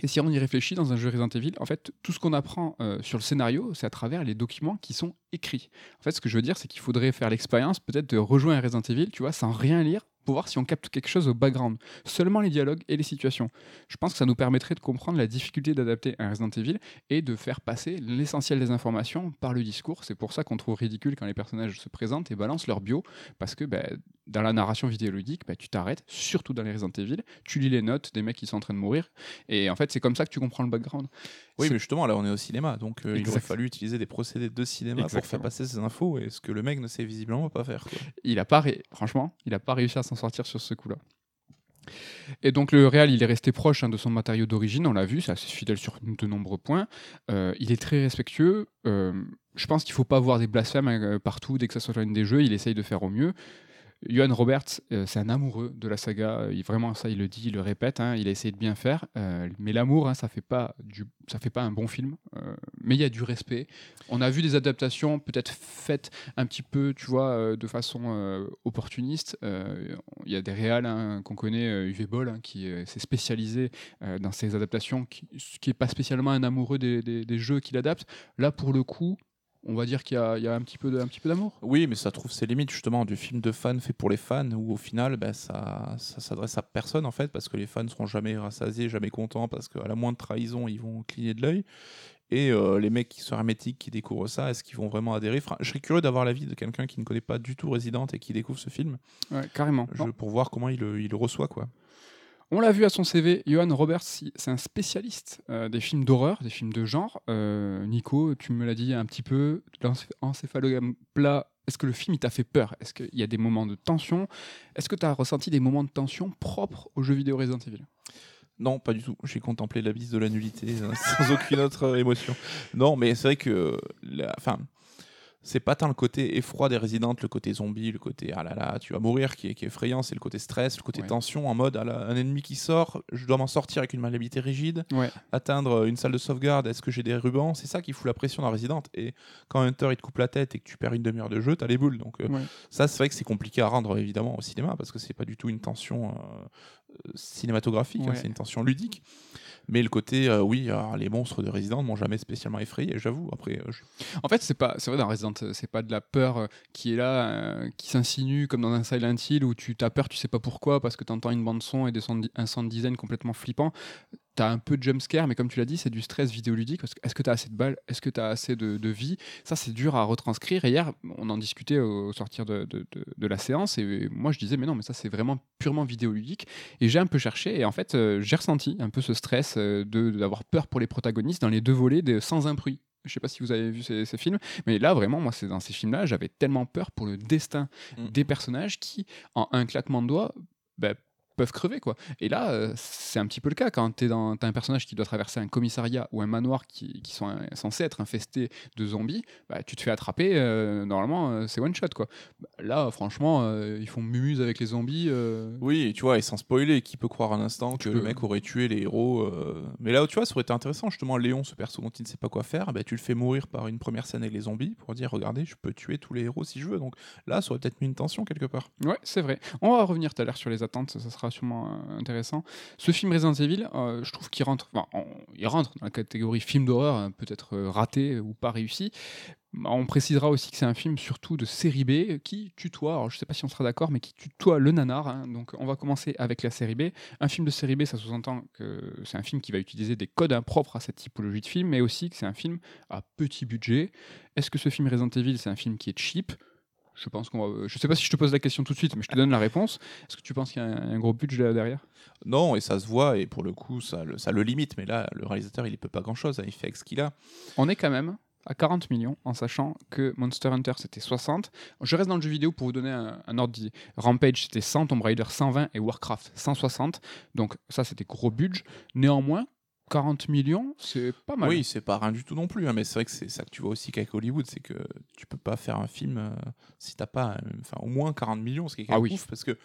et si on y réfléchit dans un jeu Resident Evil, en fait, tout ce qu'on apprend euh, sur le scénario, c'est à travers les documents qui sont écrits. En fait, ce que je veux dire, c'est qu'il faudrait faire l'expérience peut-être de rejoindre Resident Evil, tu vois, sans rien lire, pour voir si on capte quelque chose au background. Seulement les dialogues et les situations. Je pense que ça nous permettrait de comprendre la difficulté d'adapter un Resident Evil et de faire passer l'essentiel des informations par le discours. C'est pour ça qu'on trouve ridicule quand les personnages se présentent et balancent leur bio, parce que ben, dans la narration vidéoludique, ben, tu t'arrêtes, surtout dans les Resident Evil, tu lis les notes des mecs qui sont en train de mourir, et en fait, c'est comme ça que tu comprends le background. Oui, mais justement, là, on est au cinéma. Donc, euh, il aurait fallu utiliser des procédés de cinéma pour faire passer ces infos. Et ce que le mec ne sait visiblement pas faire. quoi. il a pas, ré- franchement, il a pas réussi à s'en sortir sur ce coup-là. Et donc le Real, il est resté proche hein, de son matériau d'origine, on l'a vu, c'est assez fidèle sur de nombreux points. Euh, il est très respectueux. euh, je pense qu'il faut pas avoir des blasphèmes euh, partout dès que ça soit une des jeux. Il essaye de faire au mieux. Johan Roberts, euh, c'est un amoureux de la saga. euh, Il, vraiment, ça, il le dit, il le répète. hein, il a essayé de bien faire. euh, mais l'amour, hein, ça fait fait pas un bon film. mais il y a du respect. On a vu des adaptations peut-être faites un petit peu, tu vois, de façon opportuniste. Il y a des réals hein, qu'on connaît, Uwe Boll, qui s'est spécialisé dans ces adaptations, qui n'est pas spécialement un amoureux des jeux qu'il adapte. Là, pour le coup, on va dire qu'il y a, il y a un petit peu d'amour. Oui, mais ça trouve ses limites justement du film de fans fait pour les fans, où au final, ben, ça, ça s'adresse à personne en fait, parce que les fans seront jamais rassasiés, jamais contents, parce qu'à la moindre trahison, ils vont cligner de l'œil. Et euh, les mecs qui sont hermétiques, qui découvrent ça, est-ce qu'ils vont vraiment adhérer? Enfin, Je serais curieux d'avoir l'avis de quelqu'un qui ne connaît pas du tout Resident et qui découvre ce film, Ouais, carrément. je- pour voir comment il, il le reçoit. quoi. On l'a vu à son CV, Johan Roberts, c'est un spécialiste euh, des films d'horreur, des films de genre. Euh, Nico, tu me l'as dit un petit peu, l'encéphalogramme plat, est-ce que le film il t'a fait peur? Est-ce qu'il y a des moments de tension? Est-ce que tu as ressenti des moments de tension propres aux jeux vidéo Resident Evil? Non, pas du tout. J'ai contemplé l'abysse de la nullité euh, *laughs* sans aucune autre émotion. Non, mais c'est vrai que, c'est pas tant le côté effroi des résidentes, le côté zombie, le côté ah là là, tu vas mourir qui est, qui est effrayant, c'est le côté stress, le côté tension en mode ah un ennemi qui sort, je dois m'en sortir avec une maniabilité rigide, atteindre une salle de sauvegarde, est-ce que j'ai des rubans? C'est ça qui fout la pression dans Resident. Et quand Hunter il te coupe la tête et que tu perds une demi-heure de jeu, t'as les boules. Donc euh, ça, c'est vrai que c'est compliqué à rendre évidemment au cinéma parce que c'est pas du tout une tension euh, cinématographique, hein, c'est une tension ludique. Mais le côté, euh, oui, les monstres de Resident m'ont jamais spécialement effrayé, j'avoue. Après, euh, en fait, c'est pas, c'est vrai dans Resident, c'est pas de la peur euh, qui est là, qui s'insinue comme dans un Silent Hill où tu as peur, tu sais pas pourquoi, parce que tu entends une bande son et des un sound design complètement flippant tu as un peu de jumpscare, mais comme tu l'as dit, c'est du stress vidéoludique. Est-ce que tu as assez de balles Est-ce que tu as assez de, vie? Ça, c'est dur à retranscrire. Et hier, on en discutait au sortir de, de, la séance, et moi, je disais, mais non, mais ça, c'est vraiment purement vidéoludique. Et j'ai un peu cherché, et en fait, euh, j'ai ressenti un peu ce stress euh, d'avoir peur pour les protagonistes dans les deux volets de Sans un bruit. Je sais pas si vous avez vu ces, films, mais là vraiment, moi, c'est dans ces films-là, j'avais tellement peur pour le destin mmh. des personnages qui, en un claquement de doigts, bah, peuvent crever quoi. Et là, euh, c'est un petit peu le cas quand tu as un personnage qui doit traverser un commissariat ou un manoir qui, qui sont censés être infestés de zombies, bah, tu te fais attraper, euh, normalement euh, c'est one shot quoi. Bah, là, franchement, ils font mumuse avec les zombies. Oui, tu vois, et sans spoiler, qui peut croire un instant que le mec aurait tué les héros Mais là, tu vois, ça aurait été intéressant justement. Léon, ce perso dont il ne sait pas quoi faire, bah, tu le fais mourir par une première scène avec les zombies pour dire regardez, je peux tuer tous les héros si je veux. Donc là, ça aurait peut-être mis une tension quelque part. Ouais, c'est vrai. On va revenir tout à l'heure sur les attentes, ça sera sûrement euh, intéressant. Ce film Resident Evil, euh, je trouve qu'il rentre, il rentre dans la catégorie film d'horreur, hein, peut-être euh, raté ou pas réussi. On précisera aussi que c'est un film surtout de série B qui tutoie, alors je sais pas si on sera d'accord, mais qui tutoie le nanar. Hein. Donc on va commencer avec la série B. Un film de série B, ça sous-entend que c'est un film qui va utiliser des codes impropres à cette typologie de film, mais aussi que c'est un film à petit budget. Est-ce que ce film Resident Evil, c'est un film qui est cheap? Je pense qu'on va... Je sais pas si je te pose la question tout de suite, mais je te donne la réponse. Est-ce que tu penses qu'il y a un, gros budget derrière? Non, et ça se voit, et pour le coup, ça le, ça le limite. Mais là, le réalisateur, il ne peut pas grand-chose. Hein, il fait avec ce qu'il a. On est quand même à 40 millions, en sachant que Monster Hunter c'était 60. Je reste dans le jeu vidéo pour vous donner un, un ordre d'idée. Rampage c'était 100, Tomb Raider 120 et Warcraft 160. Donc ça c'était gros budget. Néanmoins, 40 millions, c'est pas mal. Oui, c'est pas rien du tout non plus. Hein, mais c'est vrai que c'est ça que tu vois aussi qu'avec Hollywood, c'est que tu peux pas faire un film euh, si t'as pas enfin, au moins 40 millions, ce qui est ah oui. ouf parce que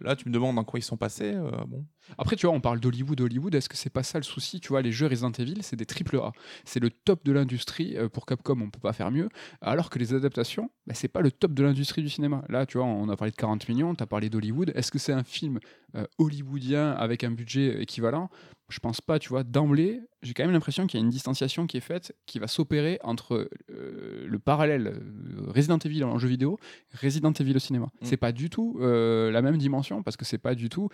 Là, tu me demandes dans quoi ils sont passés. Euh, bon. Après, tu vois, on parle d'Hollywood, Hollywood. Est-ce que c'est pas ça le souci? Tu vois, les jeux Resident Evil, c'est des triple A. C'est le top de l'industrie. Euh, pour Capcom, on peut pas faire mieux. Alors que les adaptations, bah, c'est pas le top de l'industrie du cinéma. Là, tu vois, on a parlé de 40 millions, tu as parlé d'Hollywood. Est-ce que c'est un film euh, hollywoodien avec un budget équivalent? Je pense pas, tu vois, d'emblée, j'ai quand même l'impression qu'il y a une distanciation qui est faite, qui va s'opérer entre euh, le parallèle euh, Resident Evil en jeu vidéo, Resident Evil au cinéma. Mm. C'est pas du tout euh, la même dimension parce que c'est pas du tout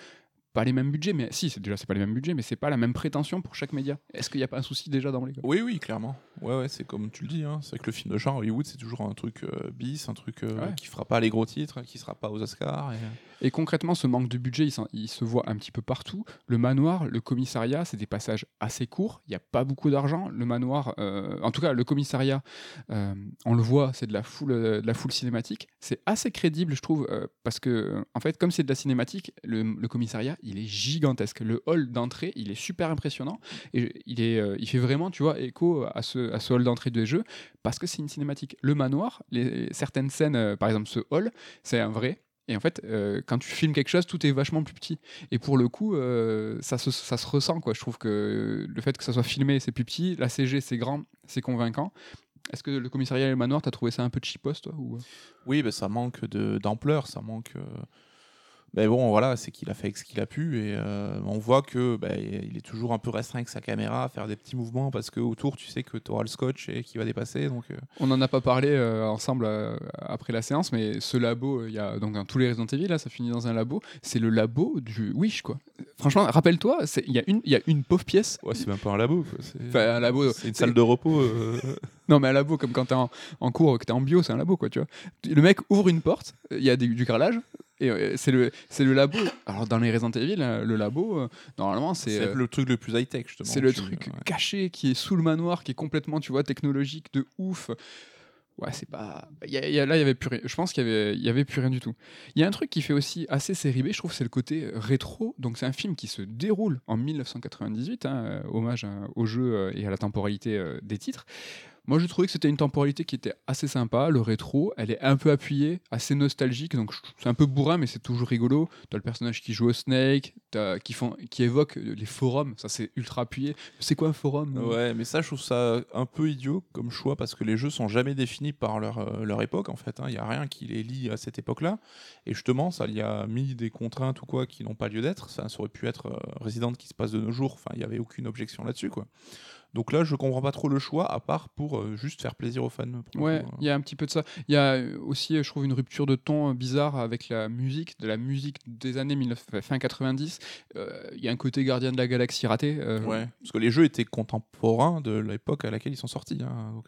pas les mêmes budgets, mais si, c'est déjà c'est pas les mêmes budgets, mais c'est pas la même prétention pour chaque média. Est-ce qu'il n'y a pas un souci déjà d'emblée Oui, oui, clairement. Ouais, ouais, c'est comme tu le dis. Hein. C'est que le film de genre Hollywood, c'est toujours un truc bis, un truc qui fera pas les gros titres, qui sera pas aux Oscars. Et... Et concrètement, ce manque de budget, il, se voit un petit peu partout. Le manoir, le commissariat, c'est des passages assez courts. Il n'y a pas beaucoup d'argent. Le manoir, euh, en tout cas, le commissariat, euh, on le voit, c'est de la foule, de la foule cinématique. C'est assez crédible, je trouve, euh, parce que, en fait, comme c'est de la cinématique, le, commissariat, il est gigantesque. Le hall d'entrée, il est super impressionnant. Et il, est, il fait vraiment, tu vois, écho à ce, à ce hall d'entrée de jeu, parce que c'est une cinématique. Le manoir, les, certaines scènes, par exemple ce hall, c'est un vrai et en fait, euh, quand tu filmes quelque chose, tout est vachement plus petit. Et pour le coup, euh, ça, se, ça, se, ressent. Quoi. Je trouve que le fait que ça soit filmé, c'est plus petit. La CG, c'est grand, c'est convaincant. Est-ce que le commissariat et le manoir, t'as trouvé ça un peu cheapos, toi ou... Oui, bah, ça manque d'ampleur, ça manque. Euh, mais bon, voilà, c'est qu'il a fait avec ce qu'il a pu et euh, on voit que bah, il est toujours un peu restreint avec sa caméra à faire des petits mouvements parce que autour, tu sais que tu auras le scotch et qui va dépasser. Donc, euh. On n'en a pas parlé euh, ensemble après la séance, mais ce labo, il y a donc dans tous les Resident Evil, là, ça finit dans un labo. C'est le labo du Wish, quoi. Franchement, rappelle-toi, il y, a une, y a une pauvre pièce. Ouais, c'est même pas un labo. C'est un labo. C'est une salle de repos. *laughs* non, mais un labo, comme quand t'es en, en cours, que t'es en bio, c'est un labo, quoi, tu vois. Le mec ouvre une porte, il y a du carrelage Et euh, c'est le, c'est le labo. Alors dans les Resident Evil, euh, le labo, euh, normalement, c'est. C'est le truc le plus high-tech, justement. C'est le truc ouais. caché qui est sous le manoir, qui est complètement, tu vois, technologique de ouf. Ouais, c'est pas. il y a- il y a- là, il y avait plus rien. Je pense qu'il y avait, il y avait plus rien du tout. Il y a un truc qui fait aussi assez série B, je trouve, c'est le côté rétro. Donc, c'est un film qui se déroule en 1998, hein, hommage à- au jeu et à la temporalité euh, des titres. Moi, je trouvais que c'était une temporalité qui était assez sympa. Le rétro, elle est un peu appuyée, assez nostalgique. Donc, c'est un peu bourrin, mais c'est toujours rigolo. T'as le personnage qui joue au Snake, qui, font, qui évoque les forums. Ça, c'est ultra appuyé. C'est quoi un forum Ouais, mais ça, je trouve ça un peu idiot comme choix parce que les jeux sont jamais définis par leur, euh, leur époque en fait. Il n'y a rien qui les lie à cette époque-là. Et justement, ça y a mis des contraintes ou quoi qui n'ont pas lieu d'être. Ça, ça aurait pu être euh, Resident qui se passe de nos jours. Enfin, il n'y avait aucune objection là-dessus quoi. Donc là, je comprends pas trop le choix, à part pour euh, juste faire plaisir aux fans. Ouais, euh. il y a un petit peu de ça. Il y a euh, aussi, je trouve, une rupture de ton bizarre avec la musique, de la musique des années 19... fin 90. Euh, Il y a un côté gardien de la galaxie raté. euh, Ouais, parce que les jeux étaient contemporains de l'époque à laquelle ils sont sortis. hein, donc,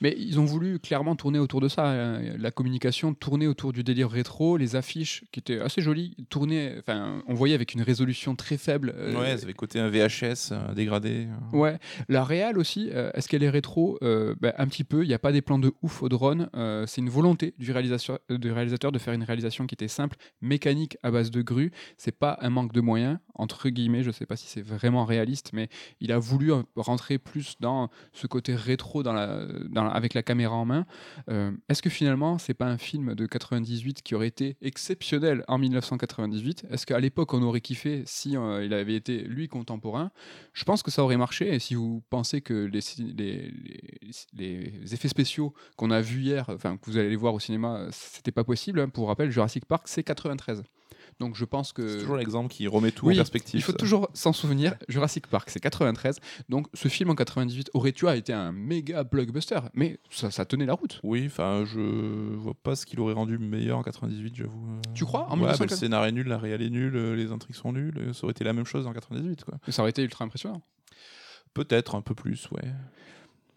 Mais ils ont voulu clairement tourner autour de ça. hein. La communication tournait autour du délire rétro, les affiches qui étaient assez jolies, tournaient, enfin, on voyait avec une résolution très faible. Ouais, ça avait côté un VHS dégradé. euh. Ouais, la réal aussi, euh, est-ce qu'elle est rétro? Euh, ben, Un petit peu, il n'y a pas des plans de ouf au drone, euh, c'est une volonté du réalisateur, du réalisateur de faire une réalisation qui était simple, mécanique à base de grue, c'est pas un manque de moyens, entre guillemets, je sais pas si c'est vraiment réaliste, mais il a voulu rentrer plus dans ce côté rétro avec la caméra en main. Est-ce que finalement, c'est pas un film de 98 qui aurait été exceptionnel en 1998 Est-ce qu'à l'époque, on aurait kiffé si il avait été lui contemporain? Je pense que ça aurait marché. Et si vous pensez que les, ci- les, les- les effets spéciaux qu'on a vus hier, enfin que vous allez les voir au cinéma, c'était pas possible. hein. Pour rappel, Jurassic Park, c'est 93. Donc je pense que C'est toujours l'exemple qui remet tout oui, en perspective. il faut ça. toujours s'en souvenir. Jurassic Park, c'est 93. Donc ce film en 98 aurait tu été un méga blockbuster, mais ça, ça tenait la route. Oui, enfin, je vois pas ce qu'il aurait rendu meilleur en 98, j'avoue. Tu crois, en Ouais, bah, 1904? le scénario est nul, la réal est nulle, les intrigues sont nulles, ça aurait été la même chose en 98, quoi. Et ça aurait été ultra impressionnant. Peut-être un peu plus, ouais.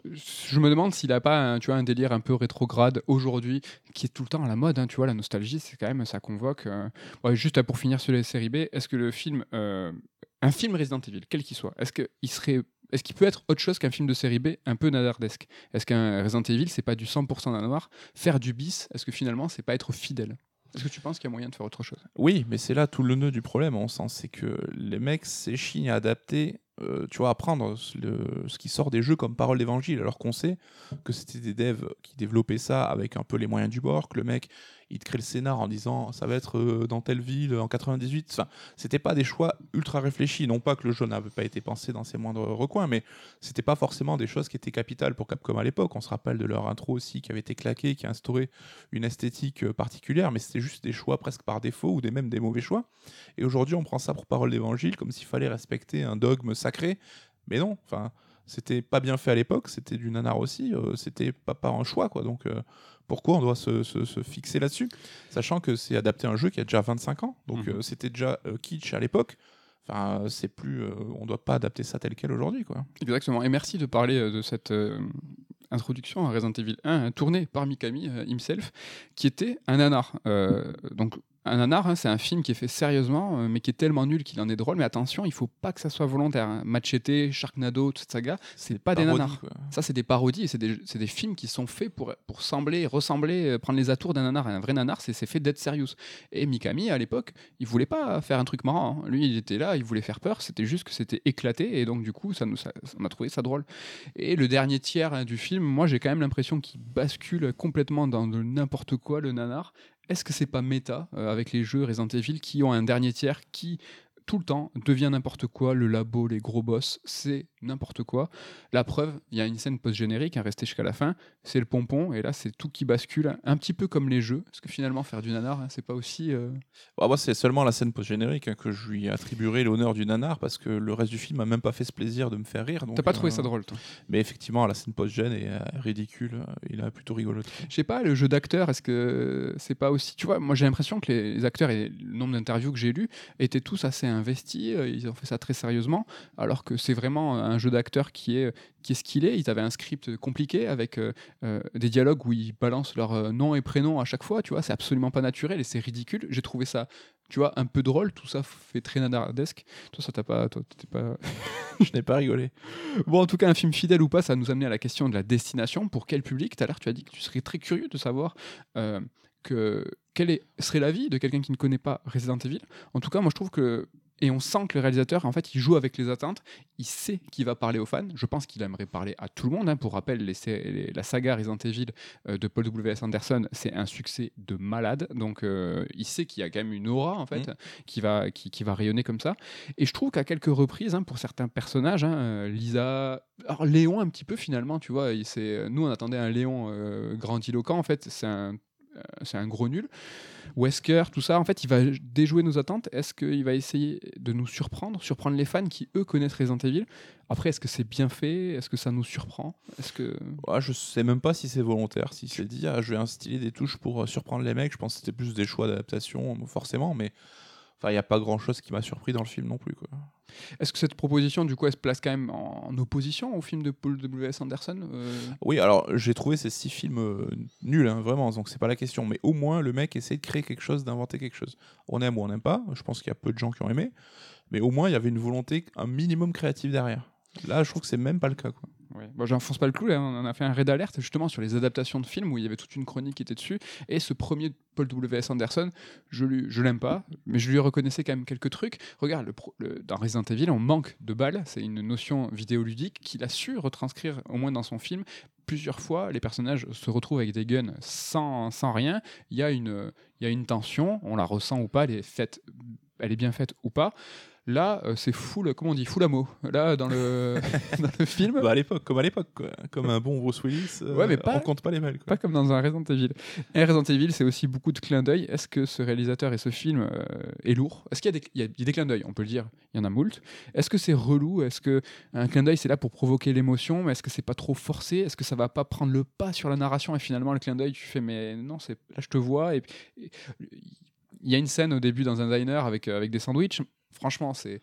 je me demande s'il a pas un, tu vois, un délire un peu rétrograde aujourd'hui qui est tout le temps à la mode. hein, tu vois, la nostalgie, c'est quand même ça convoque. euh, ouais, juste pour finir sur les séries B, est-ce que le film, euh, un film Resident Evil, quel qu'il soit, est-ce qu'il serait est-ce qu'il peut être autre chose qu'un film de série B un peu nadardesque Est-ce qu'un Resident Evil, c'est pas du 100% nanar Faire du bis, est-ce que finalement, c'est pas être fidèle? Est-ce que tu penses qu'il y a moyen de faire autre chose? Oui, mais c'est là tout le nœud du problème, en sens, c'est que les mecs s'échignent à adapter, euh, tu vois, à prendre ce- le- ce qui sort des jeux comme parole d'évangile, alors qu'on sait que c'était des devs qui développaient ça avec un peu les moyens du bord, que le mec, il te crée le scénar en disant ça va être euh, dans telle ville en 98. Enfin, c'était pas des choix ultra réfléchis, non pas que le jeu n'avait pas été pensé dans ses moindres recoins, mais c'était pas forcément des choses qui étaient capitales pour Capcom à l'époque. On se rappelle de leur intro aussi qui avait été claqué, qui a instauré une esthétique euh, particulière, mais c'était juste des choix presque par défaut ou des même des mauvais choix. Et aujourd'hui, on prend ça pour parole d'évangile, comme s'il fallait respecter un dogme sacré. Mais non, enfin, c'était pas bien fait à l'époque, c'était du nanar aussi, euh, c'était pas par un choix, quoi. Donc, euh, pourquoi on doit se, se- se fixer là-dessus Sachant que c'est adapté à un jeu qui a déjà 25 ans, donc Mhm. euh, c'était déjà euh, kitsch à l'époque. Enfin, c'est plus, euh, on doit pas adapter ça tel quel aujourd'hui, quoi. Exactement. Et merci de parler de cette introduction à Resident Evil 1, hein, tournée par Mikami himself, qui était un nanar. Donc, un nanar, hein, c'est un film qui est fait sérieusement, euh, mais qui est tellement nul qu'il en est drôle. Mais attention, il faut pas que ça soit volontaire. hein. Machete, Sharknado, toute cette saga, c'est pas des nanars. quoi. Ça, c'est des parodies et c'est des, films qui sont faits pour, pour sembler, ressembler, euh, prendre les atours d'un nanar. Un vrai nanar, c'est fait d'être serious. Et Mikami, à l'époque, il voulait pas faire un truc marrant. hein. Lui, il était là, il voulait faire peur. C'était juste que c'était éclaté et donc, du coup, ça nous, ça- on a trouvé ça drôle. Et le dernier tiers hein, du film, moi, j'ai quand même l'impression qu'il bascule complètement dans n'importe quoi, le nanar. Est-ce que c'est pas méta euh, avec les jeux Resident Evil qui ont un dernier tiers qui tout le temps devient n'importe quoi, le labo, les gros boss, c'est n'importe quoi. La preuve, il y a une scène post-générique, hein, restée jusqu'à la fin, c'est le pompon, et là c'est tout qui bascule, un petit peu comme les jeux, parce que finalement faire du nanar, hein, c'est pas aussi... euh, Bah, moi, c'est seulement la scène post-générique hein, que je lui attribuerai l'honneur du nanar parce que le reste du film a même pas fait ce plaisir de me faire rire. T'as pas trouvé euh, ça drôle, toi? Mais effectivement, la scène post-gène est euh, ridicule. euh, Il a plutôt rigoloté. Je sais pas, le jeu d'acteur, est-ce que c'est pas aussi... Tu vois, moi j'ai l'impression que les, acteurs et le nombre d'interviews que j'ai lus étaient tous assez investi, euh, ils ont fait ça très sérieusement, alors que c'est vraiment un jeu d'acteur qui est, qui est ce qu'il est. Ils avaient un script compliqué avec euh, euh, des dialogues où ils balancent leur nom et prénom à chaque fois, tu vois, c'est absolument pas naturel et c'est ridicule. J'ai trouvé ça, tu vois, un peu drôle, tout ça fait très nadardesque. Toi, ça t'a pas. Toi, pas... *laughs* Je n'ai pas rigolé. Bon, en tout cas, un film fidèle ou pas, ça nous amenait à la question de la destination. Pour quel public? Tout à l'heure, tu as dit que tu serais très curieux de savoir euh, que, quelle est- serait la vie de quelqu'un qui ne connaît pas Resident Evil. En tout cas, moi, je trouve que. Et on sent que le réalisateur, en fait, il joue avec les attentes. Il sait qu'il va parler aux fans. Je pense qu'il aimerait parler à tout le monde. hein. Pour rappel, les sé- les- la saga Resident Evil euh, de Paul W.S. Anderson, c'est un succès de malade. Donc, euh, il sait qu'il y a quand même une aura, en fait, qui, va, qui, qui va rayonner comme ça. Et je trouve qu'à quelques reprises, hein, pour certains personnages, hein, euh, Lisa, alors Léon un petit peu finalement, tu vois, nous on attendait un Léon euh, grandiloquent, en fait, c'est un, c'est un gros nul. Wesker, tout ça, en fait, il va déjouer nos attentes. Est-ce qu'il va essayer de nous surprendre, surprendre les fans qui eux connaissent Resident Evil? Après, est-ce que c'est bien fait? Est-ce que ça nous surprend? Est-ce que je sais même pas si c'est volontaire, si c'est dit, ah, je vais instiller des touches pour euh, surprendre les mecs. Je pense que c'était plus des choix d'adaptation, euh, forcément, mais enfin, il n'y a pas grand chose qui m'a surpris dans le film non plus. Quoi. Est-ce que cette proposition, du coup, elle se place quand même en opposition au film de Paul W.S. Anderson Euh, Oui, alors j'ai trouvé ces six films euh, nuls, hein, vraiment, donc c'est pas la question, mais au moins le mec essaie de créer quelque chose, d'inventer quelque chose. On aime ou on n'aime pas, je pense qu'il y a peu de gens qui ont aimé, mais au moins il y avait une volonté, un minimum créatif derrière. Là, je trouve que c'est même pas le cas. J'enfonce pas le clou, là, on en a fait un raid alerte justement sur les adaptations de films où il y avait toute une chronique qui était dessus. Et ce premier Paul W.S. Anderson, je, lui, je l'aime pas, mais je lui reconnaissais quand même quelques trucs. Regarde, dans Resident Evil, on manque de balles, c'est une notion vidéoludique qu'il a su retranscrire, au moins dans son film. Plusieurs fois, les personnages se retrouvent avec des guns sans, sans rien. Il y, a une, il y a une tension, on la ressent ou pas, elle est, faite, elle est bien faite ou pas. Là, euh, c'est full, comment on dit, full amo. Là, dans le, *laughs* dans le film, Bah, à l'époque, comme à l'époque, comme un bon Bruce Willis, euh, Ouais, mais pas- on compte pas les balles. Pas comme dans un Resident Evil. Et Resident Evil, c'est aussi beaucoup de clins d'œil. Est-ce que ce réalisateur et ce film euh, est lourd? Est-ce qu'il y, a des- il y a des clins d'œil On peut le dire, il y en a moult. Est-ce que c'est relou? Est-ce que un clin d'œil, c'est là pour provoquer l'émotion Mais est-ce que c'est pas trop forcé? Est-ce que ça va pas prendre le pas sur la narration Et finalement, le clin d'œil, tu fais, mais non, c'est là, je te vois. Et, et- y a une scène au début dans un diner avec, euh, avec des sandwichs. Franchement, c'est.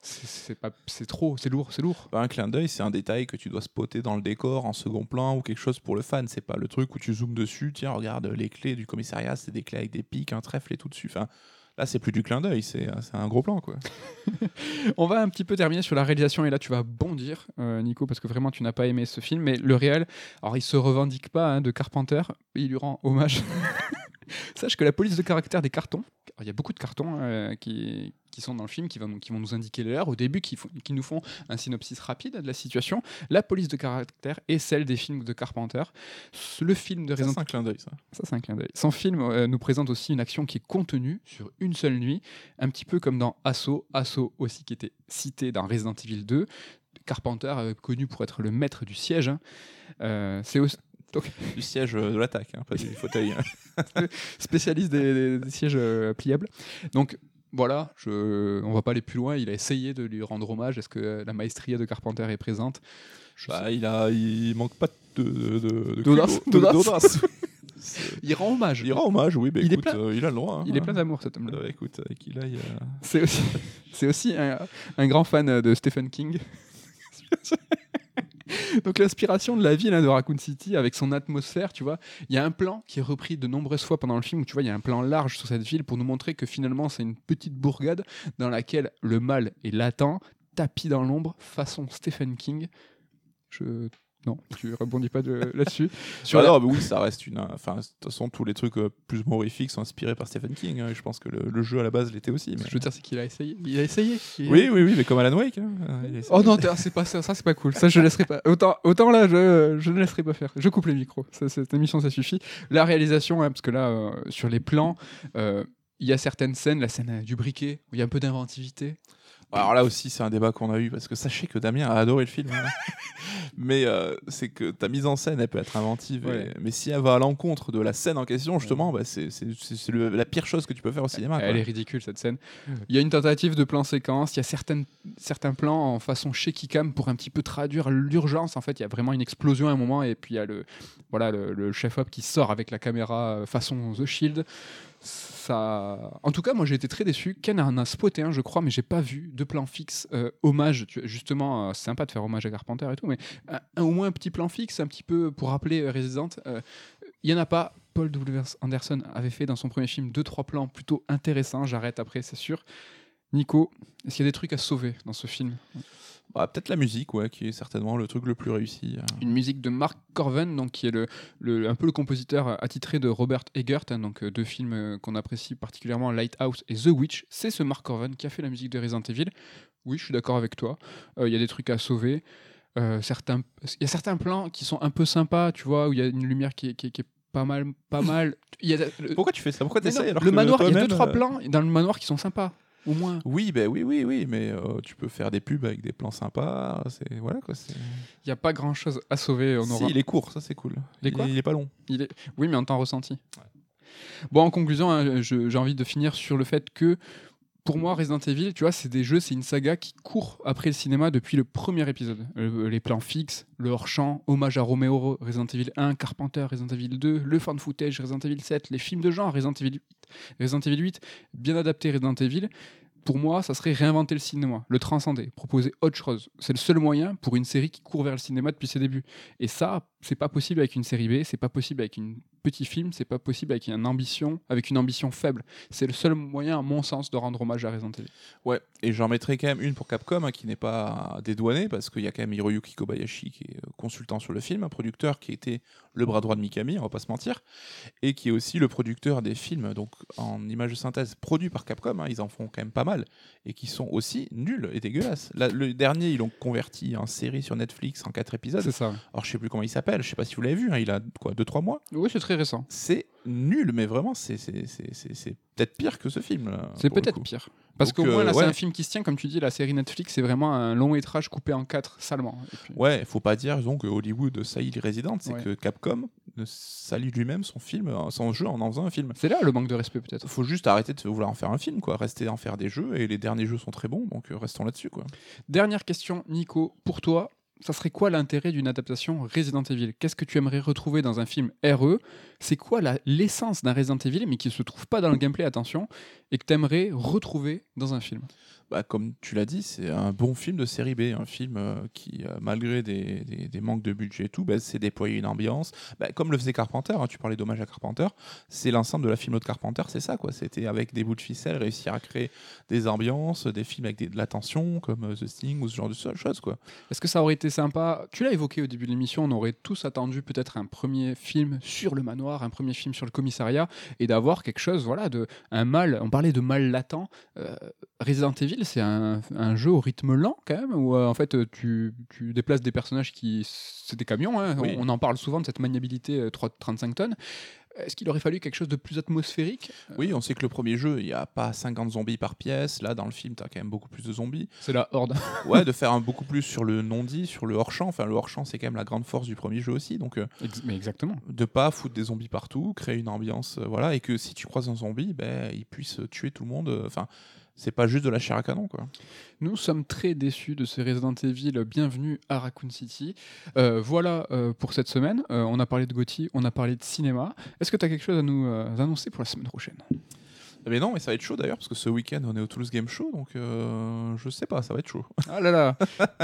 C'est pas, c'est trop, c'est lourd, c'est lourd. Bah, un clin d'œil, c'est un détail que tu dois spotter dans le décor en second plan ou quelque chose pour le fan. C'est pas le truc où tu zoomes dessus. Tiens, regarde les clés du commissariat, c'est des clés avec des pics, un trèfle et tout dessus. Enfin, là, c'est plus du clin d'œil, c'est c'est un gros plan, quoi. *laughs* On va un petit peu terminer sur la réalisation et là tu vas bondir, euh, Nico, parce que vraiment tu n'as pas aimé ce film. Mais le réel, alors il se revendique pas hein, de Carpenter, il lui rend hommage. *laughs* Sache que la police de caractère des cartons, il y a beaucoup de cartons euh, qui, qui sont dans le film qui vont, qui vont nous indiquer l'heure au début, qui, nous font un synopsis rapide de la situation. La police de caractère est celle des films de Carpenter. Le film de Ça, Resident C'est un clin d'œil, ça. ça, c'est un clin d'œil. Son film euh, nous présente aussi une action qui est contenue sur une seule nuit, un petit peu comme dans Assaut. Assaut aussi qui était cité dans Resident Evil 2. Carpenter, euh, connu pour être le maître du siège. hein. Euh, c'est aussi *laughs* Du siège euh, de l'attaque, hein, pas du fauteuil. hein. *laughs* spécialiste des, sièges euh, pliables. Donc voilà, je, on va pas aller plus loin. Il a essayé de lui rendre hommage. Est-ce que la maestria de Carpenter est présente? Bah, il, a, il manque pas de, de, D'audace, *laughs* Il rend hommage. il rend hommage, oui, mais Il est écoute, plein- euh, il a le droit. hein. Il est plein d'amour cet homme-là. Euh, écoute, avec aille. euh, C'est aussi, c'est aussi un, un grand fan de Stephen King. *laughs* Donc l'inspiration de la ville hein, de Raccoon City avec son atmosphère, tu vois, il y a un plan qui est repris de nombreuses fois pendant le film où tu vois, il y a un plan large sur cette ville pour nous montrer que finalement c'est une petite bourgade dans laquelle le mal est latent, tapis dans l'ombre, façon Stephen King. Je non, tu rebondis pas de- *laughs* là-dessus. Sur Ah la- non, mais oui, ça reste une. Enfin, de toute façon, tous les trucs euh, plus humorifiques sont inspirés par Stephen King. hein, et je pense que le, le jeu à la base l'était aussi. Ce mais- que je veux dire, c'est qu'il a essayé. Il a essayé. Il- Oui, oui, oui, mais comme Alan Wake. hein, euh. Oh non, c'est pas ça, ça c'est pas cool. Ça je laisserai pas. Autant, autant là, je, je ne laisserai pas faire. Je coupe les micros. Ça, cette émission, ça suffit. La réalisation, hein, parce que là, euh, sur les plans, euh, il y a certaines scènes, la scène euh, du briquet, où il y a un peu d'inventivité. Alors là aussi, c'est un débat qu'on a eu parce que sachez que Damien a adoré le film. hein. *laughs* mais euh, c'est que ta mise en scène, elle peut être inventive. et-. Mais si elle va à l'encontre de la scène en question, justement, bah, c'est la pire chose que tu peux faire au cinéma. Elle quoi. est ridicule cette scène. Il y a une tentative de plan séquence. Il y a certaines, certains plans en façon shaky cam pour un petit peu traduire l'urgence. En fait, il y a vraiment une explosion à un moment et puis il y a le, voilà, le, le chef-op qui sort avec la caméra euh, façon The Shield. En tout cas, moi j'ai été très déçu. Ken en a spoté un, je crois, mais j'ai pas vu de plan fixe. euh, hommage, tu- justement, euh, c'est sympa de faire hommage à Carpenter et tout, mais un- au moins un petit plan fixe, un petit peu pour rappeler euh, Resident. euh, Il y en a pas. Paul W. Anderson avait fait dans son premier film deux trois plans plutôt intéressants. J'arrête après, c'est sûr. Nico, est-ce qu'il y a des trucs à sauver dans ce film Bah, Peut-être la musique, ouais, qui est certainement le truc le plus réussi. euh. Une musique de Mark Corven, donc qui est le, le- un peu le compositeur attitré de Robert Eggert, hein, donc euh, deux films euh, qu'on apprécie particulièrement, Lighthouse et The Witch. C'est ce Mark Corven qui a fait la musique de Resident Evil. Oui, je suis d'accord avec toi. Euh, Il y a des trucs à sauver. Euh, certains, il y a certains plans qui sont un peu sympas, tu vois, où il y a une lumière qui est, qui est- qui est pas mal, pas mal. Il y a le, Pourquoi tu fais ça? Pourquoi t'essayes alors le que manoir, il y a deux trois plans dans le manoir qui sont sympas, au moins. Oui, ben oui, oui, oui, mais euh, tu peux faire des pubs avec des plans sympas. C'est voilà quoi. c'est- Il n'y a pas grand chose à sauver. On Si, aura... il est court, ça c'est cool. Il est il, quoi est, il est pas long. Il est... Oui, mais en temps ressenti. Bon, en conclusion, hein, j'ai envie de finir sur le fait que, pour moi, Resident Evil, tu vois, c'est des jeux, c'est une saga qui court après le cinéma depuis le premier épisode. Euh, les plans fixes, le hors-champ, hommage à Romero, Resident Evil 1, Carpenter, Resident Evil 2, le fan footage, Resident Evil 7, les films de genre, Resident Evil 8, Resident Evil 8 bien adapté Resident Evil. Pour moi, ça serait réinventer le cinéma, le transcender, proposer autre chose. C'est le seul moyen pour une série qui court vers le cinéma depuis ses débuts. Et ça, c'est pas possible avec une série B, c'est pas possible avec une petit film, c'est pas possible avec une ambition, avec une ambition faible. C'est le seul moyen, à mon sens, de rendre hommage à Resident Evil. Ouais, et j'en mettrai quand même une pour Capcom hein, qui n'est pas dédouanée parce qu'il y a quand même Hiroyuki Kobayashi qui est euh, consultant sur le film, un producteur qui était le bras droit de Mikami, on va pas se mentir, et qui est aussi le producteur des films donc en images de synthèse produits par Capcom, hein, ils en font quand même pas mal et qui sont aussi nuls et dégueulasses. Là, le dernier, ils l'ont converti en série sur Netflix en quatre épisodes. C'est ça. Alors je sais plus comment il s'appelle, je sais pas si vous l'avez vu, hein, il a quoi 2-3 mois. Oui, c'est très récent. C'est nul, mais vraiment c'est c'est- c'est- c'est- c'est peut-être pire que ce film. C'est peut-être pire. Parce qu'au moins, euh, là, c'est un film qui se tient, comme tu dis, la série Netflix, c'est vraiment un long métrage coupé en quatre salement. Et puis- Ouais, faut pas dire donc que Hollywood salit les Resident, c'est Ouais. que Capcom salit lui-même son film, euh, son jeu en en faisant un film. C'est là le manque de respect, peut-être. Faut juste arrêter de vouloir en faire un film, quoi. Rester en faire des jeux et les derniers jeux sont très bons, donc euh, restons là-dessus, quoi. Dernière question, Nico, pour toi, ça serait quoi l'intérêt d'une adaptation Resident Evil? Qu'est-ce que tu aimerais retrouver dans un film RE C'est quoi l'essence d'un Resident Evil, mais qui ne se trouve pas dans le gameplay, attention, et que tu aimerais retrouver dans un film? Bah, comme tu l'as dit, c'est un bon film de série B, un film euh, qui, euh, malgré des, des- manques de budget et tout, bah, c'est déployer une ambiance. Bah, comme le faisait Carpenter, hein, tu parlais d'hommage à Carpenter, c'est l'ensemble de la filmo de Carpenter, c'est ça, quoi. C'était avec des bouts de ficelle, réussir à créer des ambiances, des films avec de la tension, comme euh, The Sting ou ce genre de choses, quoi. Est-ce que ça aurait été sympa Tu l'as évoqué au début de l'émission, on aurait tous attendu peut-être un premier film sur le manoir, un premier film sur le commissariat, et d'avoir quelque chose, voilà, de un mal. On parlait de mal latent. Resident Evil, c'est un, un jeu au rythme lent quand même, où euh, en fait euh, tu, tu déplaces des personnages qui, c'est des camions. hein. Oui. On, on en parle souvent de cette maniabilité euh, 3 35 tonnes. Est-ce qu'il aurait fallu quelque chose de plus atmosphérique Oui, on sait que le premier jeu, il n'y a pas 50 zombies par pièce. Là, dans le film, tu as quand même beaucoup plus de zombies. C'est la horde. *laughs* Ouais, de faire un beaucoup plus sur le non-dit, sur le hors-champ. Enfin, le hors-champ, c'est quand même la grande force du premier jeu aussi. Donc, euh, Ex- mais exactement. de pas foutre des zombies partout, créer une ambiance, euh, voilà, et que si tu croises un zombie, ben, il puisse tuer tout le monde. euh, Enfin, c'est pas juste de la chair à canon, quoi. Nous sommes très déçus de ce Resident Evil. Bienvenue à Raccoon City. Euh, voilà euh, pour cette semaine. Euh, on a parlé de Gotti, on a parlé de cinéma. Est-ce que tu as quelque chose à nous annoncer pour la semaine prochaine? Mais non, mais ça va être chaud d'ailleurs, parce que ce week-end, on est au Toulouse Game Show, donc euh, je sais pas, ça va être chaud. Ah là là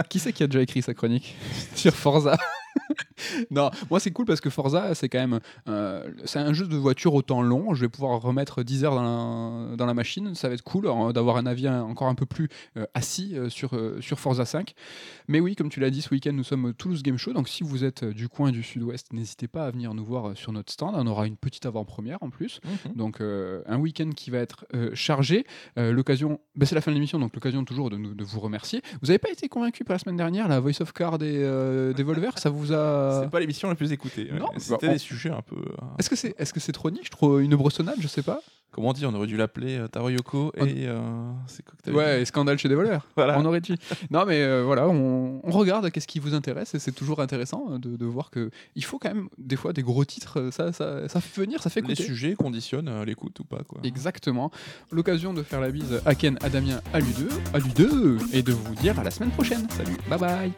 *laughs* Qui c'est qui a déjà écrit sa chronique *laughs* sur Forza? *laughs* Non, moi c'est cool parce que Forza, c'est quand même euh, c'est un jeu de voiture au temps long. Je vais pouvoir remettre 10 heures dans la, dans la machine. Ça va être cool hein, d'avoir un avis encore un peu plus euh, assis euh, sur, sur Forza 5. Mais oui, comme tu l'as dit, ce week-end, nous sommes au Toulouse Game Show. Donc si vous êtes du coin du sud-ouest, n'hésitez pas à venir nous voir sur notre stand. On aura une petite avant-première en plus. Donc euh, un week-end qui va être euh, chargé. Euh, l'occasion, bah, c'est la fin de l'émission, donc l'occasion toujours de, nous- de vous remercier. Vous n'avez pas été convaincu par la semaine dernière, la Voice of Card et euh, des Volvers, ça vous a... *laughs* C'est pas l'émission la plus écoutée. ouais. Non, C'était bah, on- des sujets un peu. euh, Est-ce que c'est est -ce c'est trop niche, trop une brossonnade, je sais pas Comment dire, on aurait dû l'appeler euh, On- et. euh, c'est quoi que t'avais Ouais, dit et scandale chez des voleurs. Voilà. On aurait dû. Non, mais euh, voilà, on, on regarde qu'est-ce qui vous intéresse et c'est toujours intéressant euh, de, de voir que il faut quand même des fois des gros titres. euh, Ça, ça, ça fait venir, ça fait Les écouter. sujets conditionnent l'écoute ou pas, quoi. Exactement. L'occasion de faire la bise à Ken, à Damien, à lui deux, à et de vous dire à la semaine prochaine. Salut, bye bye.